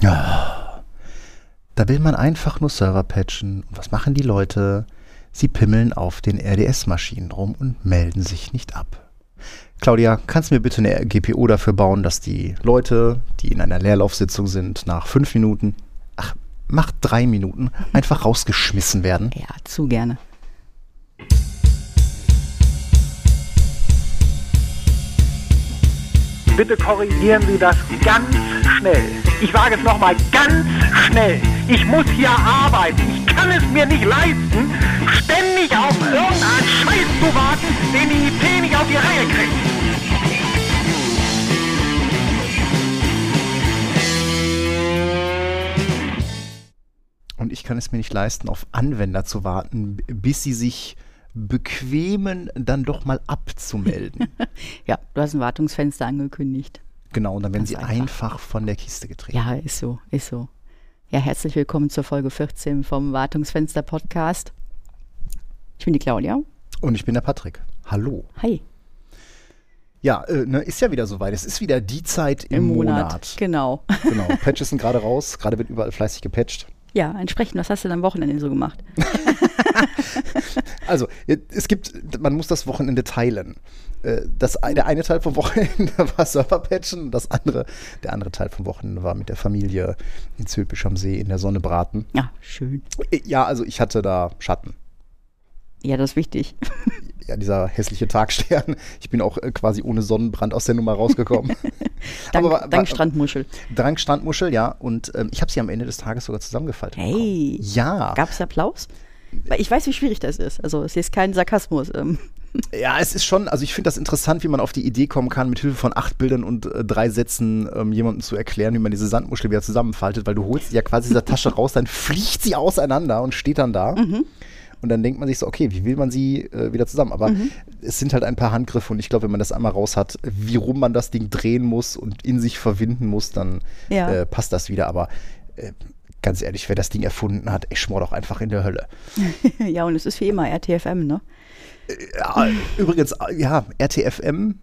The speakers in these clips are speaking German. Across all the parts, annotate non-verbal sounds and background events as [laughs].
Ja. Da will man einfach nur Server patchen. Und was machen die Leute? Sie pimmeln auf den RDS-Maschinen rum und melden sich nicht ab. Claudia, kannst du mir bitte eine GPO dafür bauen, dass die Leute, die in einer Leerlaufsitzung sind, nach fünf Minuten, ach, macht drei Minuten, einfach rausgeschmissen werden? Ja, zu gerne. Bitte korrigieren Sie das ganz schnell. Ich sage es nochmal ganz schnell. Ich muss hier arbeiten. Ich kann es mir nicht leisten, ständig auf irgendeinen Scheiß zu warten, den die IT nicht auf die Reihe kriegt. Und ich kann es mir nicht leisten, auf Anwender zu warten, bis sie sich bequemen, dann doch mal abzumelden. [laughs] Ja, du hast ein Wartungsfenster angekündigt. genau, und dann werden Ganz sie einfach. einfach. von der Kiste getreten. Ja, ist so, ist so. Ja, herzlich willkommen zur Folge 14 vom Wartungsfenster Podcast. Ich bin die Claudia. Und ich bin der Patrick. Hallo. Hi. Ja, äh, ne, ist ja wieder soweit. Es ist wieder die Zeit im, Monat. Genau. Genau, [laughs] Patches sind gerade raus. Gerade wird überall fleißig gepatcht. Ja, entsprechend, was hast du denn am Wochenende so gemacht? [laughs] Also, es gibt, man muss das Wochenende teilen. Äh, Das, der eine Teil vom Wochenende [laughs] war Serverpatchen, das andere, der andere Teil vom Wochenende war mit der Familie in Zülpisch am See in der Sonne braten. Ja, schön. Ja, also ich hatte da Schatten. Ja, das ist wichtig. Ja, dieser hässliche Tagstern. Ich bin auch äh, quasi ohne Sonnenbrand aus der Nummer rausgekommen. [laughs] Dank, Aber dank Strandmuschel. Dank Strandmuschel, ja. Und ähm, ich habe sie am Ende des Tages sogar zusammengefaltet. Hey. bekommen. Ja. Gab es Applaus? Weil ich weiß, wie schwierig das ist. Also es ist kein Sarkasmus. Ähm, [laughs] Ja, es ist schon, also ich finde das interessant, wie man auf die Idee kommen kann, mit Hilfe von acht Bildern und äh, drei Sätzen ähm, jemandem zu erklären, wie man diese Sandmuschel wieder zusammenfaltet, weil du holst sie ja quasi aus dieser Tasche raus, dann fliegt sie auseinander und steht dann da. Und dann denkt man sich so, okay, wie will man sie äh, wieder zusammen? Aber es sind halt ein paar Handgriffe und ich glaube, wenn man das einmal raus hat, wie rum man das Ding drehen muss und in sich verwinden muss, dann Ja. äh, passt das wieder. Aber äh, ganz ehrlich, wer das Ding erfunden hat, ich schmor doch einfach in der Hölle. [laughs] ja, und es ist wie immer RTFM, ne? Ja, übrigens, ja, RTFM,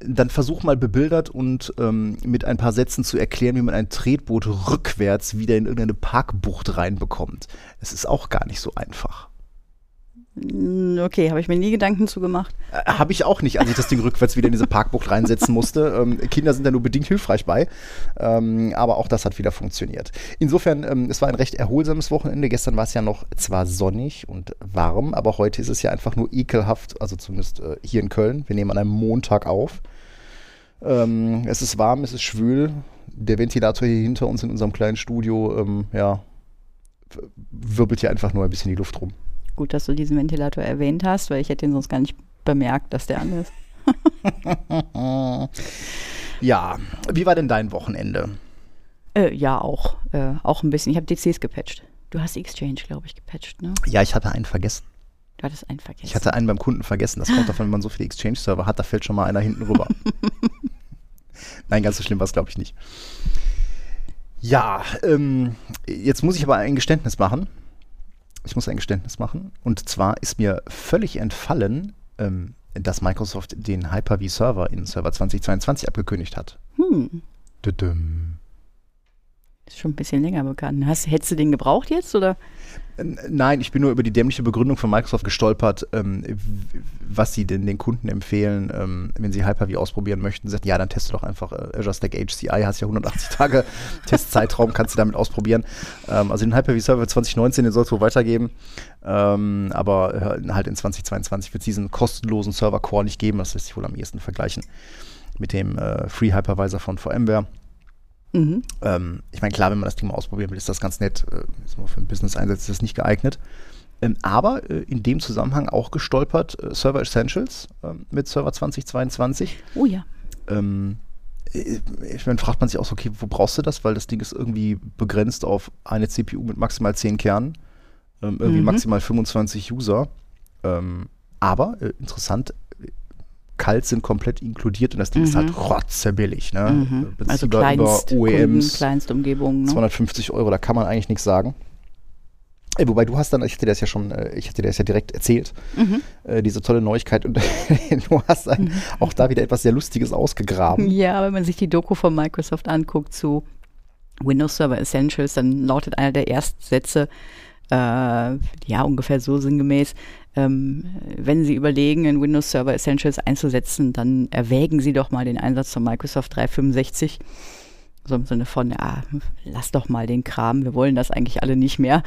dann versuch mal bebildert und ähm, mit ein paar Sätzen zu erklären, wie man ein Tretboot rückwärts wieder in irgendeine Parkbucht reinbekommt. Es ist auch gar nicht so einfach. Mm, Okay, habe ich mir nie Gedanken zu gemacht. Äh, Habe ich auch nicht, als ich das Ding rückwärts wieder in diese Parkbucht reinsetzen musste. [laughs] Ähm, Kinder sind da nur bedingt hilfreich bei. Ähm, aber auch das hat wieder funktioniert. Insofern, ähm, es war ein recht erholsames Wochenende. Gestern war es ja noch zwar sonnig und warm, aber heute ist es ja einfach nur ekelhaft. Also zumindest äh, hier in Köln. Wir nehmen an einem Montag auf. Ähm, es ist warm, es ist schwül. Der Ventilator hier hinter uns in unserem kleinen Studio, ähm, ja, wirbelt hier einfach nur ein bisschen die Luft rum. Gut, dass du diesen Ventilator erwähnt hast, weil ich hätte ihn sonst gar nicht bemerkt, dass der an ist. [laughs] Ja, wie war denn dein Wochenende? Äh, ja, auch. Äh, auch ein bisschen. Ich habe DCs gepatcht. Du hast Exchange, glaube ich, gepatcht, ne? Ja, ich hatte einen vergessen. Du hattest einen vergessen. Ich hatte einen beim Kunden vergessen. Das kommt davon, wenn man so viele Exchange-Server hat, da fällt schon mal einer hinten rüber. [laughs] Nein, ganz so schlimm war es, glaube ich, nicht. Ja, ähm, jetzt muss ich aber ein Geständnis machen. Ich muss ein Geständnis machen. Und zwar ist mir völlig entfallen, ähm, dass Microsoft den Hyper-V-Server in Server 2022 abgekündigt hat. hm, Düdüm. Ist schon ein bisschen länger bekannt. Hast, hättest du den gebraucht jetzt, oder? Nein, ich bin nur über die dämliche Begründung von Microsoft gestolpert, ähm, was sie denn den Kunden empfehlen, ähm, wenn sie Hyper-V ausprobieren möchten. Sagt, ja, dann teste doch einfach äh, Azure Stack HCI, hast ja 180 [laughs] Tage Testzeitraum, kannst du damit ausprobieren. Ähm, also den Hyper-V-Server 2019, den soll es wohl weitergeben, ähm, aber äh, halt in 2022 wird es diesen kostenlosen Server-Core nicht geben. Das lässt sich wohl am ehesten vergleichen mit dem äh, Free Hypervisor von VMware. Mhm. Ähm, ich meine, klar, wenn man das Ding mal ausprobieren will, ist das ganz nett. Äh, für einen Business-Einsatz ist das nicht geeignet. Ähm, aber äh, in dem Zusammenhang auch gestolpert äh, Server Essentials ähm, mit Server 2022. Oh ja. Ähm, äh, ich meine, fragt man sich auch so, okay, wo brauchst du das? Weil das Ding ist irgendwie begrenzt auf eine CPU mit maximal 10 Kernen, ähm, irgendwie Mhm. maximal 25 User. Ähm, aber äh, interessant, kalt sind komplett inkludiert und das Ding ist Mhm. halt rotzebillig. Ne? Mhm. Also beziehbar Kleinst, über OEMs. Ne? 250 Euro, da kann man eigentlich nichts sagen. Äh, wobei du hast dann, ich hatte dir das ja schon, äh, ich hatte dir das ja direkt erzählt, Mhm. äh, diese tolle Neuigkeit und [laughs] du hast dann auch da wieder etwas sehr Lustiges ausgegraben. Ja, wenn man sich die Doku von Microsoft anguckt zu Windows Server Essentials, dann lautet einer der ersten Sätze, äh, ja, ungefähr so sinngemäß, ähm, wenn Sie überlegen, in Windows Server Essentials einzusetzen, dann erwägen Sie doch mal den Einsatz von Microsoft 365. So im Sinne von, ja, lass doch mal den Kram, wir wollen das eigentlich alle nicht mehr.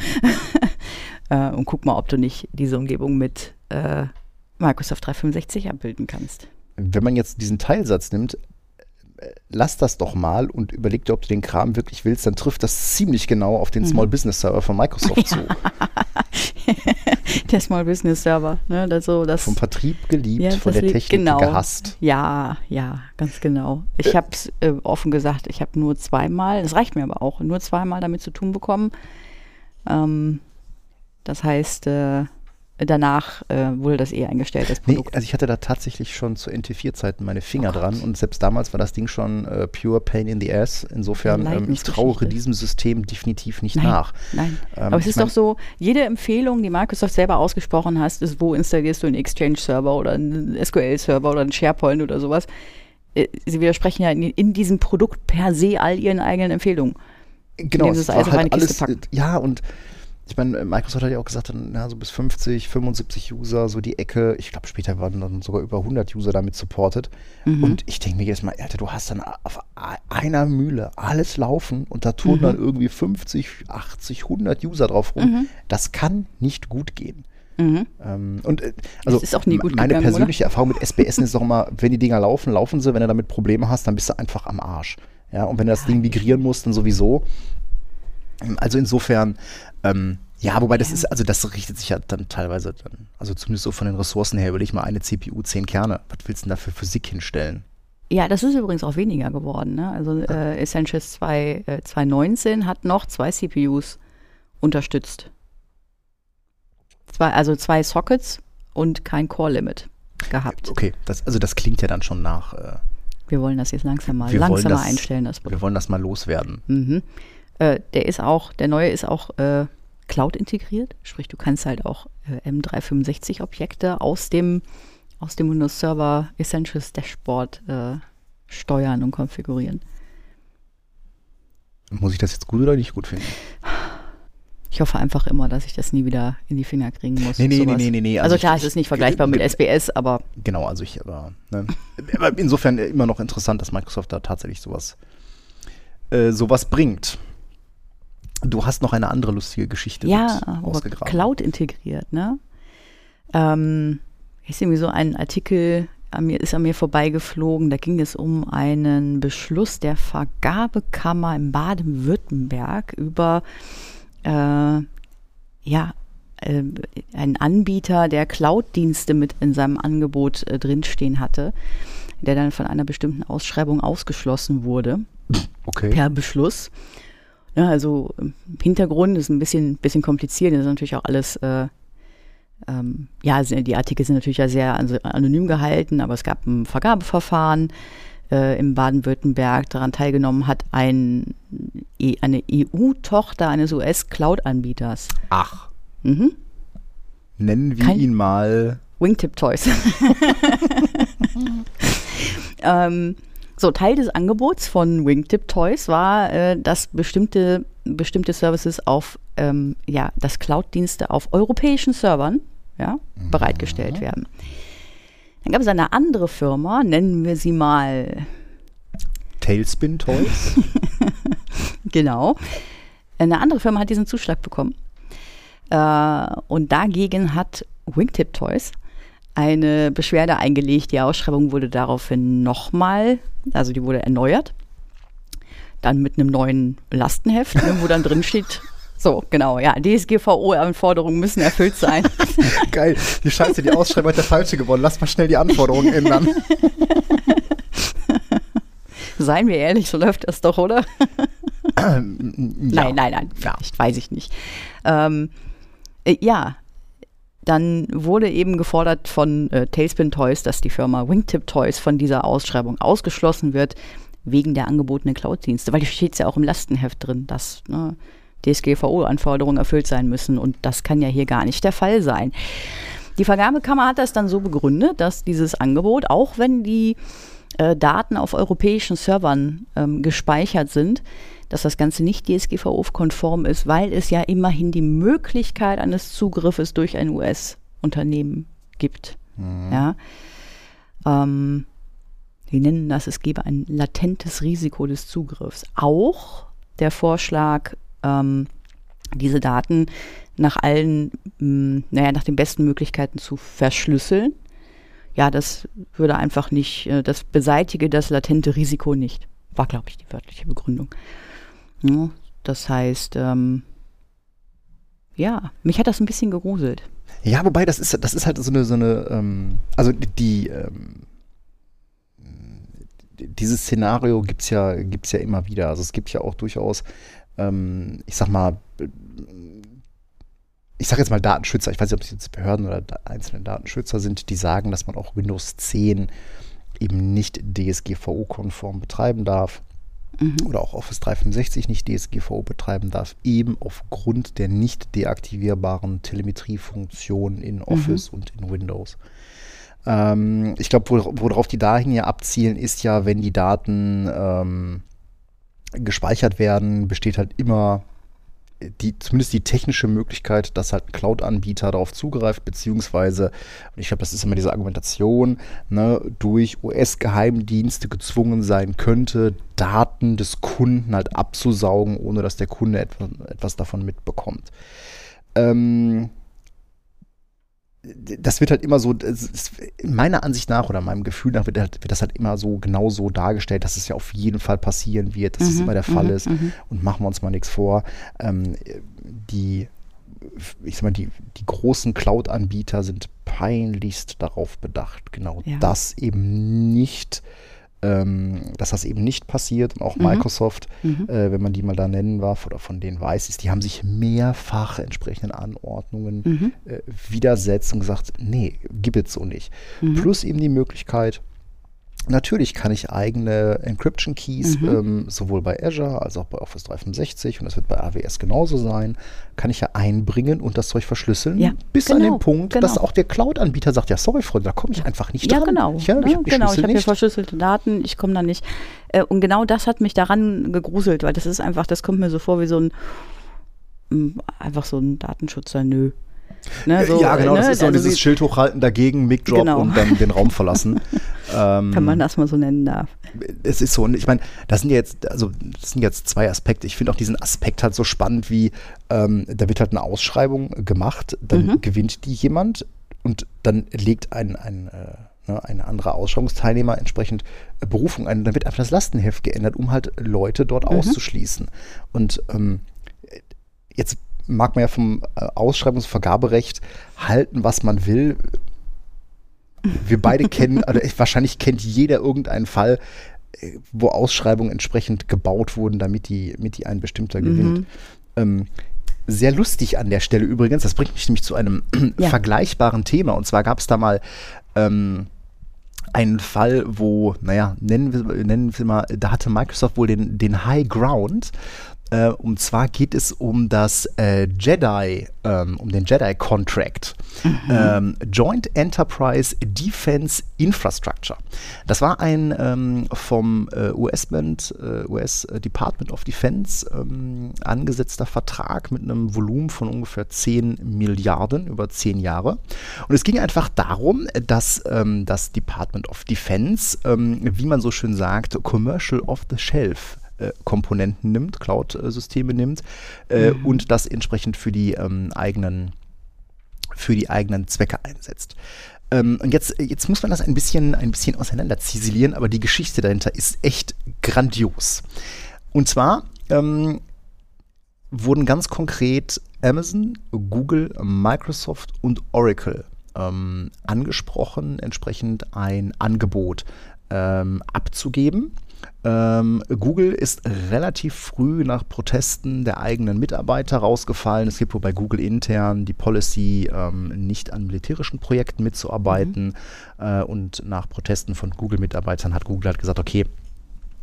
[laughs] äh, und guck mal, ob du nicht diese Umgebung mit äh, Microsoft 365 abbilden kannst. Wenn man jetzt diesen Teilsatz nimmt, lass das doch mal und überleg dir, ob du den Kram wirklich willst, dann trifft das ziemlich genau auf den mhm. Small Business Server von Microsoft [laughs] zu. Der Small Business Server, ne? Das so, das, Vom Vertrieb geliebt, ja, von der Technik genau. gehasst. Ja, ja, ganz genau. Ich [laughs] habe es äh, offen gesagt, ich habe nur zweimal, das reicht mir aber auch, nur zweimal damit zu tun bekommen. Ähm, das heißt, äh, danach äh, wurde das eh eingestellt, das Produkt. Nee, also ich hatte da tatsächlich schon zu NT4-Zeiten meine Finger oh dran und selbst damals war das Ding schon äh, pure Pain in the ass. Insofern, ähm, ich trauere diesem System definitiv nicht nein, nach. Nein, ähm, aber es ist doch so, jede Empfehlung, die Microsoft selber ausgesprochen hast, ist, wo installierst du einen Exchange-Server oder einen SQL-Server oder einen SharePoint oder sowas. Äh, sie widersprechen ja in, in diesem Produkt per se all ihren eigenen Empfehlungen. Genau, es war halt alles, ja und ich meine, Microsoft hat ja auch gesagt, na, so bis 50, 75 User, so die Ecke. Ich glaube, später waren dann sogar über 100 User damit supported. Mhm. Und ich denke mir jetzt mal, Alter, du hast dann auf einer Mühle alles laufen und da tun mhm. dann irgendwie 50, 80, 100 User drauf rum. Mhm. Das kann nicht gut gehen. Mhm. Ähm, und äh, also meine gegangen, persönliche oder? Erfahrung mit SBS ist doch immer, wenn die Dinger laufen, laufen sie. Wenn du damit Probleme hast, dann bist du einfach am Arsch. Ja, und wenn du das Ding migrieren musst, dann sowieso. Also insofern, ähm, ja, wobei das ist, also das richtet sich ja dann teilweise dann, also zumindest so von den Ressourcen her, würde ich mal eine CPU, zehn Kerne. Was willst du denn da für Physik hinstellen? Ja, das ist übrigens auch weniger geworden. Ne? Also äh, Essentials 2, äh, 2.19 hat noch zwei CPUs unterstützt. Zwei, also zwei Sockets und kein Core-Limit gehabt. Okay, das, also das klingt ja dann schon nach. Äh, wir wollen das jetzt langsam mal, langsamer das, einstellen. Das wir wollen das mal loswerden. Mhm. Äh, der ist auch, der neue ist auch äh, Cloud integriert, sprich du kannst halt auch äh, M365 Objekte aus dem, aus dem Windows Server Essentials Dashboard äh, steuern und konfigurieren. Muss ich das jetzt gut oder nicht gut finden? Ich hoffe einfach immer, dass ich das nie wieder in die Finger kriegen muss. Nee, nee, nee, nee, nee, nee. Also, also klar, ich, es ist nicht vergleichbar mit SBS, aber. Genau, also ich, aber, ne. insofern immer noch interessant, dass Microsoft da tatsächlich sowas, äh, sowas bringt. Du hast noch eine andere lustige Geschichte ja, ausgegraben. Cloud integriert, ne? Ähm, ist irgendwie so ein Artikel, an mir, ist an mir vorbeigeflogen, da ging es um einen Beschluss der Vergabekammer in Baden-Württemberg über äh, ja, äh, einen Anbieter, der Cloud-Dienste mit in seinem Angebot äh, drinstehen hatte, der dann von einer bestimmten Ausschreibung ausgeschlossen wurde. Okay. Per Beschluss. Ja, also Hintergrund ist ein bisschen, bisschen kompliziert, das ist natürlich auch alles, äh, ähm, ja, die Artikel sind natürlich ja sehr anonym gehalten, aber es gab ein Vergabeverfahren äh, in Baden-Württemberg. Daran teilgenommen hat ein, e, eine EU-Tochter eines US-Cloud-Anbieters. Ach. Mhm. Nennen wir Kein ihn mal Wingtip Toys. [laughs] [laughs] ähm, so, Teil des Angebots von Wingtip Toys war, äh, dass bestimmte, bestimmte Services auf, ähm, ja, dass Cloud-Dienste auf europäischen Servern ja, mhm. bereitgestellt werden. Dann gab es eine andere Firma, nennen wir sie mal Tailspin Toys. [laughs] genau. Eine andere Firma hat diesen Zuschlag bekommen. Äh, und dagegen hat Wingtip Toys eine Beschwerde eingelegt. Die Ausschreibung wurde daraufhin nochmal, also die wurde erneuert. Dann mit einem neuen Lastenheft, ne, wo dann drin steht, [laughs] so, genau, ja. DSGVO-Anforderungen müssen erfüllt sein. [laughs] Geil. Die Scheiße, die Ausschreibung hat der falsche gewonnen. Lass mal schnell die Anforderungen ändern. [laughs] Seien wir ehrlich, so läuft das doch, oder? Ähm, ja. Nein, nein, nein. Vielleicht, ja. weiß ich nicht. Ähm, äh, ja, dann wurde eben gefordert von äh, Tailspin Toys, dass die Firma Wingtip Toys von dieser Ausschreibung ausgeschlossen wird, wegen der angebotenen Cloud-Dienste. Weil da steht es ja auch im Lastenheft drin, dass ne, DSGVO-Anforderungen erfüllt sein müssen. Und das kann ja hier gar nicht der Fall sein. Die Vergabekammer hat das dann so begründet, dass dieses Angebot, auch wenn die äh, Daten auf europäischen Servern ähm, gespeichert sind, dass das Ganze nicht DSGVO-konform ist, weil es ja immerhin die Möglichkeit eines Zugriffes durch ein US-Unternehmen gibt. Mhm. Ja. Ähm, wir nennen das, es gebe ein latentes Risiko des Zugriffs. Auch der Vorschlag, ähm, diese Daten nach allen, mh, hm, naja, nach den besten Möglichkeiten zu verschlüsseln. Ja, das würde einfach nicht, äh, das beseitige das latente Risiko nicht. War, glaube ich, die wörtliche Begründung. Ja, das heißt, ähm, ja, mich hat das ein bisschen geruselt. Ja, wobei das ist, das ist halt so eine, so eine, ähm, also die, ähm, dieses Szenario gibt es ja, gibt's ja immer wieder. Also es gibt ja auch durchaus, ähm, ich sag mal, ich sage jetzt mal Datenschützer, ich weiß nicht, ob es jetzt Behörden oder einzelne Datenschützer sind, die sagen, dass man auch Windows 10 eben nicht DSGVO-konform betreiben darf mhm. oder auch Office 365 nicht DSGVO betreiben darf, eben aufgrund der nicht deaktivierbaren Telemetriefunktion in Office mhm. und in Windows. Ähm, ich glaube, worauf die dahin ja abzielen, ist ja, wenn die Daten ähm, gespeichert werden, besteht halt immer die, zumindest die technische Möglichkeit, dass halt ein Cloud-Anbieter darauf zugreift, beziehungsweise, ich glaube, das ist immer diese Argumentation, ne, durch US-Geheimdienste gezwungen sein könnte, Daten des Kunden halt abzusaugen, ohne dass der Kunde etwas, etwas davon mitbekommt. Ähm, das wird halt immer so, meiner Ansicht nach oder meinem Gefühl nach wird, wird, das halt immer so genau so dargestellt, dass es ja auf jeden Fall passieren wird, dass mhm, es immer der Fall mhm, ist. Mhm. Und machen wir uns mal nichts vor. Ähm, die, ich sag mal, die, die großen Cloud-Anbieter sind peinlichst darauf bedacht, genau ja. das eben nicht äh, ähm, dass das eben nicht passiert. Und auch mhm. Microsoft, mhm. Äh, wenn man die mal da nennen darf oder von denen weiß, ist, die haben sich mehrfach entsprechenden Anordnungen mhm. äh, widersetzt und gesagt, nee, gibt es so nicht. Mhm. Plus eben die Möglichkeit, Natürlich kann ich eigene Encryption Keys, mhm. ähm, sowohl bei Azure als auch bei Office 365 und das wird bei AWS genauso sein, kann ich ja einbringen und das Zeug verschlüsseln, ja, bis genau, an den Punkt, genau. dass auch der Cloud-Anbieter sagt, ja sorry Freunde, da komme ich einfach nicht ja, dran. Genau. Ich, ja, ich ja, genau, ich habe hier verschlüsselte Daten, ich komme da nicht. Äh, und genau das hat mich daran gegruselt, weil das ist einfach, das kommt mir so vor wie so ein, mm, einfach so ein Datenschutzer, nö. Ne, so, ja, genau, ne, das ist so also dieses Schild hochhalten dagegen, Mic Drop genau. und dann den Raum verlassen. [laughs] ähm, Wenn man das mal so nennen darf. Es ist so, und ich meine, das sind jetzt, also das sind jetzt zwei Aspekte. Ich finde auch diesen Aspekt halt so spannend, wie ähm, da wird halt eine Ausschreibung gemacht, dann mhm. gewinnt die jemand und dann legt ein, ein äh, ne, ein anderer Ausschreibungsteilnehmer entsprechend äh, Berufung ein. Dann wird einfach das Lastenheft geändert, um halt Leute dort mhm. auszuschließen. Und ähm, jetzt mag man ja vom äh, Ausschreibungsvergaberecht halten, was man will. Wir beide [laughs] kennen, also wahrscheinlich kennt jeder irgendeinen Fall, äh, wo Ausschreibungen entsprechend gebaut wurden, damit die, damit die ein bestimmter gewinnt. Mhm. Ähm, sehr lustig an der Stelle übrigens, das bringt mich nämlich zu einem [clears throat] ja. vergleichbaren Thema. Und zwar gab es da mal ähm, einen Fall, wo, naja, nennen wir, nennen wir mal, da hatte Microsoft wohl den, den High Ground äh, und zwar geht es um das äh, Jedi, ähm, um den Jedi Contract. Mhm. Ähm, Joint Enterprise Defense Infrastructure. Das war ein ähm, vom äh, US-Band, äh, US Department of Defense ähm, angesetzter Vertrag mit einem Volumen von ungefähr 10 Milliarden über 10 Jahre. Und es ging einfach darum, dass ähm, das Department of Defense, ähm, wie man so schön sagt, Commercial off the Shelf Komponenten nimmt, Cloud-Systeme nimmt äh, mhm. und das entsprechend für die ähm, eigenen für die eigenen Zwecke einsetzt. Ähm, und jetzt, jetzt muss man das ein bisschen, ein bisschen auseinander ziselieren, aber die Geschichte dahinter ist echt grandios. Und zwar ähm, wurden ganz konkret Amazon, Google, Microsoft und Oracle ähm, angesprochen, entsprechend ein Angebot ähm, abzugeben ähm, Google ist relativ früh nach Protesten der eigenen Mitarbeiter rausgefallen. Es gibt wohl bei Google intern die Policy, ähm, nicht an militärischen Projekten mitzuarbeiten. Mhm. Äh, und nach Protesten von Google-Mitarbeitern hat Google halt gesagt, okay,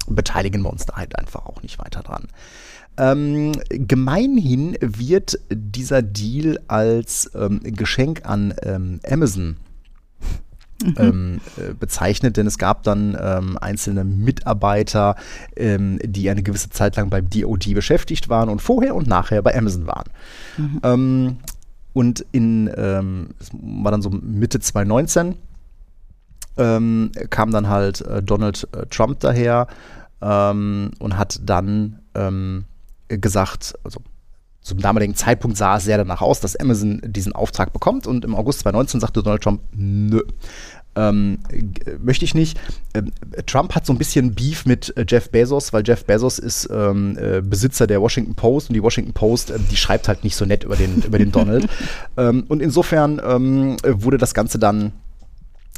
beteiligen wir uns da halt einfach auch nicht weiter dran. Ähm, gemeinhin wird dieser Deal als ähm, Geschenk an ähm, Amazon mhm. ähm, äh, bezeichnet, denn es gab dann ähm, einzelne Mitarbeiter, ähm, die eine gewisse Zeit lang beim DoD beschäftigt waren und vorher und nachher bei Amazon waren. Mhm. Ähm, und in, ähm, das war dann so Mitte 2019, ähm, kam dann halt äh, Donald äh, Trump daher und hat dann gesagt, also zum damaligen Zeitpunkt sah es sehr danach aus, dass Amazon diesen Auftrag bekommt und im August 2019 sagte Donald Trump, nö. Ähm, möchte ich nicht. Ähm, Trump hat so ein bisschen Beef mit äh, Jeff Bezos, weil Jeff Bezos ist ähm, äh, Besitzer der Washington Post und die Washington Post, äh, die schreibt halt nicht so nett über den, über den Donald. [laughs] Ähm, und insofern ähm, wurde das Ganze dann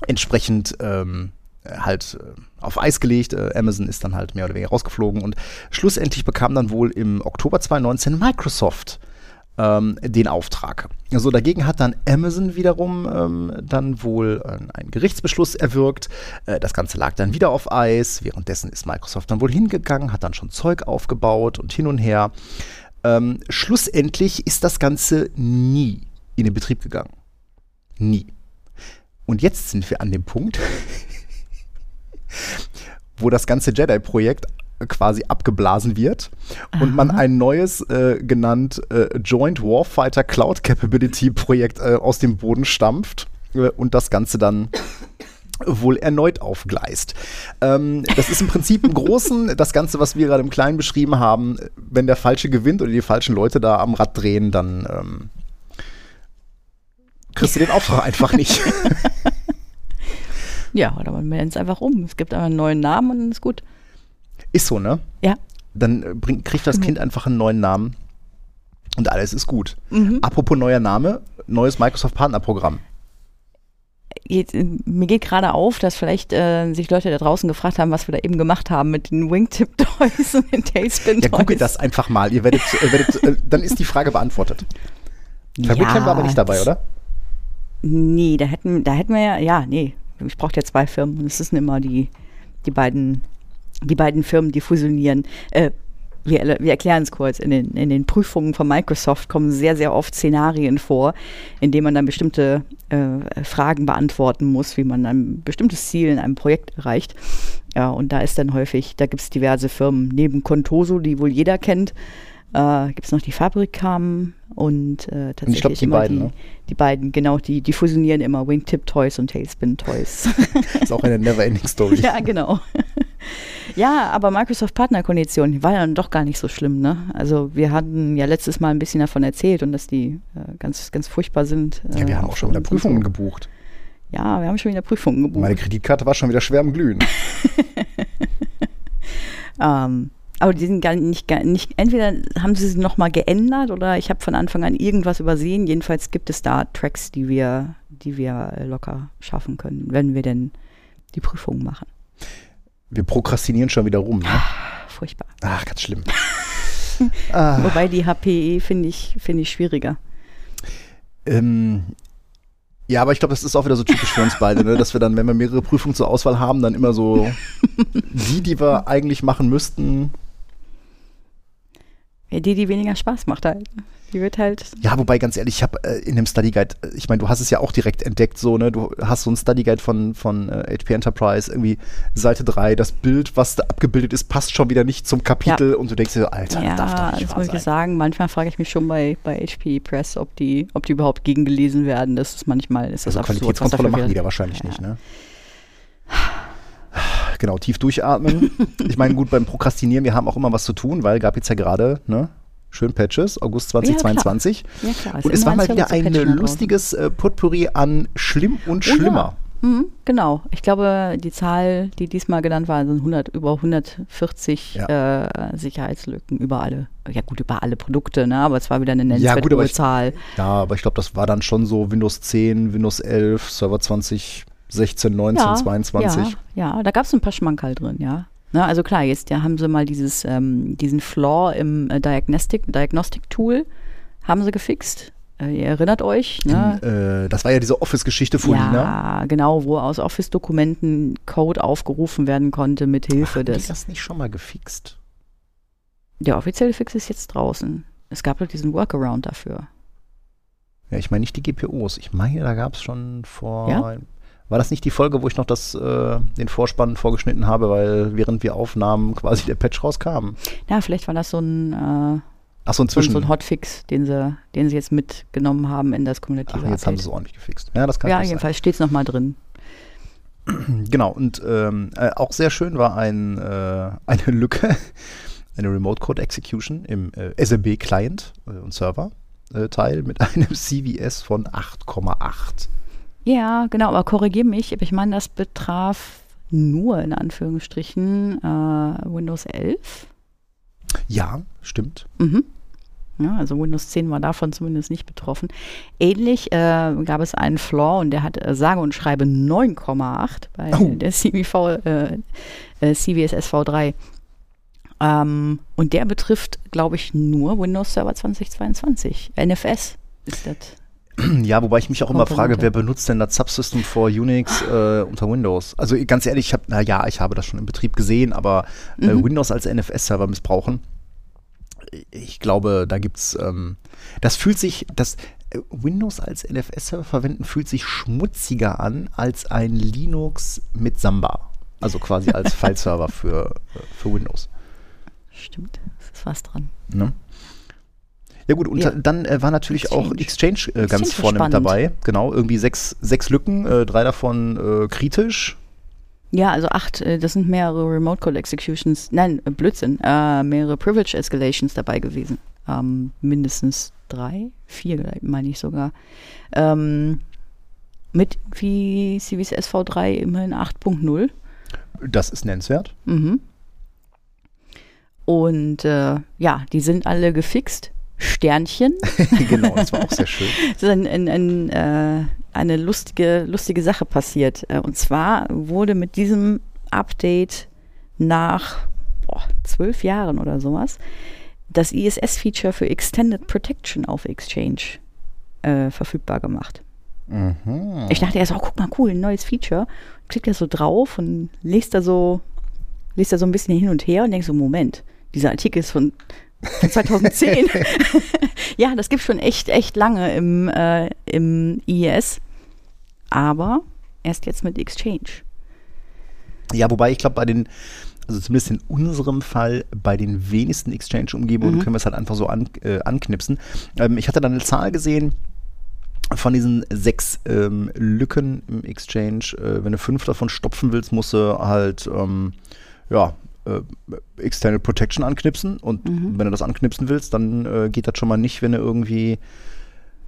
entsprechend ähm, halt äh, auf Eis gelegt. Äh, Amazon ist dann halt mehr oder weniger rausgeflogen und schlussendlich bekam dann wohl im Oktober 2019 Microsoft ähm, den Auftrag. Also dagegen hat dann Amazon wiederum ähm, dann wohl äh, einen Gerichtsbeschluss erwirkt. Äh, das Ganze lag dann wieder auf Eis. Währenddessen ist Microsoft dann wohl hingegangen, hat dann schon Zeug aufgebaut und hin und her. Ähm, schlussendlich ist das Ganze nie in den Betrieb gegangen. Nie. Und jetzt sind wir an dem Punkt, [laughs] wo das ganze Jedi-Projekt quasi abgeblasen wird Aha. und man ein neues, äh, genannt äh, Joint Warfighter Cloud Capability Projekt äh, aus dem Boden stampft äh, und das Ganze dann wohl erneut aufgleist. Ähm, das ist im Prinzip im Großen das Ganze, was wir gerade im Kleinen beschrieben haben. Wenn der Falsche gewinnt oder die falschen Leute da am Rad drehen, dann ähm, kriegst du den Auftrag einfach nicht. [laughs] Ja, oder man meldet es einfach um. Es gibt einfach einen neuen Namen und dann ist gut. Ist so, ne? Ja. Dann äh, bring, kriegt das mhm. Kind einfach einen neuen Namen und alles ist gut. Mhm. Apropos neuer Name, neues Microsoft Partnerprogramm. Jetzt, äh, mir geht gerade auf, dass vielleicht äh, sich Leute da draußen gefragt haben, was wir da eben gemacht haben mit den Wingtip Toys [laughs] und den Tailspin Toys. Ja, googelt das einfach mal. Ihr werdet, äh, werdet äh, dann ist die Frage beantwortet. Fabricam ja, war aber nicht dabei, oder? Nee, da hätten, da hätten wir ja, ja, nee, ich brauche ja zwei Firmen und es sind immer die, die beiden, die beiden Firmen, die fusionieren. Äh, wir, wir erklären es kurz. In den, in den Prüfungen von Microsoft kommen sehr, sehr oft Szenarien vor, in denen man dann bestimmte äh, Fragen beantworten muss, wie man ein bestimmtes Ziel in einem Projekt erreicht. Ja, und da ist dann häufig, da gibt es diverse Firmen, neben Contoso, die wohl jeder kennt, äh, gibt es noch die Fabrikam und äh, tatsächlich und ich glaub, die beiden, die, ne? die beiden, genau, die, die fusionieren immer Wingtip Toys und Tailspin Toys. [laughs] ist auch eine Never-Ending Story. ja, genau. [laughs] ja, aber Microsoft Partnerkondition war ja doch gar nicht so schlimm, ne? Also wir hatten ja letztes Mal ein bisschen davon erzählt und dass die äh, ganz, ganz furchtbar sind. ja, wir äh, haben auch schon wieder Prüfungen gebucht. Ja, wir haben schon wieder Prüfungen gebucht. Meine Kreditkarte war schon wieder schwer am Glühen. [laughs] ähm, aber die sind gar nicht, gar nicht entweder haben sie sie nochmal geändert oder ich habe von Anfang an irgendwas übersehen. Jedenfalls gibt es da Tracks, die wir, die wir locker schaffen können, wenn wir denn die Prüfungen machen. Wir prokrastinieren schon wieder rum, ne? Ah, furchtbar. Ach, ganz schlimm. [laughs] ah. Wobei die HPE finde ich, find ich schwieriger. Ähm, ja, aber ich glaube, das ist auch wieder so typisch für uns beide, ne? dass wir dann, wenn wir mehrere Prüfungen zur Auswahl haben, dann immer so [laughs] die, die wir eigentlich machen müssten, ja, die, die weniger Spaß macht halt. Die wird halt. Ja, wobei ganz ehrlich, ich habe äh, in dem Study Guide, äh, ich meine, du hast es ja auch direkt entdeckt, so, ne? Du hast so ein Study Guide von, von äh, HP Enterprise, irgendwie Seite 3, das Bild, was da abgebildet ist, passt schon wieder nicht zum Kapitel ja. und du denkst dir, Alter, ja, das darf doch nicht das muss ich sagen, manchmal frage ich mich schon bei, bei HP Press, ob die, ob die überhaupt gegengelesen werden. Das ist manchmal, ist das also absurd, Qualitätskontrolle machen die da wahrscheinlich ja. nicht, ne? Genau, tief durchatmen. [laughs] ich meine, gut, beim Prokrastinieren, wir haben auch immer was zu tun, weil gab jetzt ja gerade, ne? Schön Patches, August 2022. Ja, klar. Ja, klar. Und es war mal wieder ein lustiges äh, Potpourri an schlimm und schlimmer. Oh, ja. mhm, genau. Ich glaube, die Zahl, die diesmal genannt war, sind 100, über 140 ja. äh, Sicherheitslücken über alle, ja gut, über alle Produkte, ne? aber es war wieder eine nennenswerte ja, Zahl. Ja, aber ich glaube, das war dann schon so Windows 10, Windows 11, Server 20 16, 19, ja, 22. Ja, ja da gab es ein paar Schmankerl drin, ja. Na, ne, also klar, jetzt ja, haben sie mal dieses, ähm, diesen Flaw im äh, Diagnostic, Diagnostic haben sie gefixt. Äh, ihr erinnert euch, ne? In, äh, das war ja diese Office-Geschichte von ja, Ja, genau, wo aus Office-Dokumenten Code aufgerufen werden konnte mit Hilfe des. Haben das nicht schon mal gefixt? Der offizielle Fix ist jetzt draußen. Es gab doch diesen Workaround dafür. Ja, ich meine nicht die GPOs. Ich meine, da gab es schon vor ja? War das nicht die Folge, wo ich noch das, äh, den Vorspann vorgeschnitten habe, weil während wir aufnahmen quasi der Patch rauskam? Ja, vielleicht war das so ein, äh, Ach so, so, inzwischen. so ein Hotfix, den sie, den sie jetzt mitgenommen haben in das Ach, kumulative jetzt haben sie es ordentlich gefixt. Ja, das kann Ja, jedenfalls steht es nochmal drin. [clears throat] Genau, und ähm, äh, auch sehr schön war ein, äh, eine Lücke, [laughs] eine Remote Code Execution im äh, SMB-Client äh, und Server-Teil mit einem [laughs] CVS von 8,8. Ja, genau, aber korrigier mich, ich meine, das betraf nur in Anführungsstrichen äh, Windows 11. Ja, stimmt. Mhm. Ja, also Windows 10 war davon zumindest nicht betroffen. Ähnlich äh, gab es einen Flaw und der hat äh, sage und schreibe 9,8 bei Oh. der CVV, äh, äh, CVS SV3. Ähm, und der betrifft, glaube ich, nur Windows Server 2022. NFS ist das. Ja, wobei ich mich auch immer frage, wer benutzt denn das Subsystem for Unix äh, unter Windows? Also ganz ehrlich, ich habe, na ja, ich habe das schon im Betrieb gesehen, aber äh, Mhm. Windows als NFS-Server missbrauchen, ich glaube, da gibt's, ähm, das fühlt sich, das äh, Windows als NFS-Server verwenden fühlt sich schmutziger an als ein Linux mit Samba. Also quasi als [laughs] File-Server für, äh, für Windows. Stimmt, es ist was dran. Ne? Ja gut, und Ja. dann äh, war natürlich auch Exchange. Exchange äh, ganz Exchange war vorne mit dabei. Genau, irgendwie sechs, sechs Lücken, äh, drei davon äh, kritisch. Ja, also acht, äh, das sind mehrere Remote Code Executions, nein, äh, Blödsinn, mehrere Privilege Escalations dabei gewesen. Ähm, mindestens drei, vier, meine ich sogar. Ähm, mit wie CVS SV3 immerhin 8.0. Das ist nennenswert. Mhm. Und äh, ja, die sind alle gefixt. Sternchen. [laughs] genau, das war auch sehr schön. Es ist ein, ein, ein, äh, eine lustige, lustige Sache passiert. Äh, und zwar wurde mit diesem Update nach boah, zwölf Jahren oder sowas das ISS-Feature für Extended Protection auf Exchange äh, verfügbar gemacht. Mhm. Ich dachte erst, oh, guck mal, cool, ein neues Feature. Klickt da so drauf und liest da so, liest da so ein bisschen hin und her und denkt so, Moment, dieser Artikel ist von 2010. [laughs] ja, das gibt schon echt, echt lange im, äh, im IES. Aber erst jetzt mit Exchange. Ja, wobei ich glaube, bei den, also zumindest in unserem Fall, bei den wenigsten Exchange-Umgebungen Mhm. können wir es halt einfach so an, äh, anknipsen. Ähm, ich hatte dann eine Zahl gesehen von diesen sechs ähm, Lücken im Exchange. Äh, wenn du fünf davon stopfen willst, musst du halt, ähm, ja, äh, External Protection anknipsen. Und Mhm. wenn du das anknipsen willst, dann äh, geht das schon mal nicht, wenn du irgendwie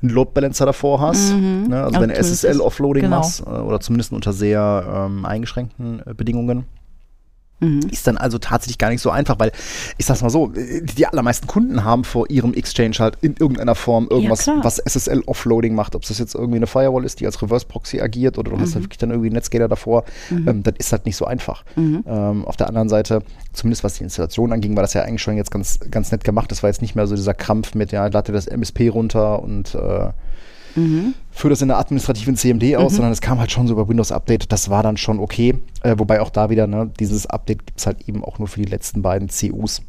einen Load Balancer davor hast. Mhm. Ne? Also Ja, wenn du SSL-Offloading genau. machst äh, oder zumindest unter sehr ähm, eingeschränkten äh, Bedingungen. Mhm. Ist dann also tatsächlich gar nicht so einfach, weil ich sag's mal so, die allermeisten Kunden haben vor ihrem Exchange halt in irgendeiner Form irgendwas, klar. was SSL-Offloading macht. Ob das jetzt irgendwie eine Firewall ist, die als Reverse-Proxy agiert oder du hast Mhm. da wirklich dann irgendwie einen Netscaler davor, ähm, das ist halt nicht so einfach. Mhm. Ähm, auf der anderen Seite, zumindest was die Installation anging, war das ja eigentlich schon jetzt ganz, ganz nett gemacht. Das war jetzt nicht mehr so dieser Krampf mit, ja, lade das MSP runter und äh, Mhm. führe das in der administrativen CMD aus, Mhm. sondern es kam halt schon so über Windows Update. Das war dann schon okay. Äh, wobei auch da wieder, ne, dieses Update gibt es halt eben auch nur für die letzten beiden CUs.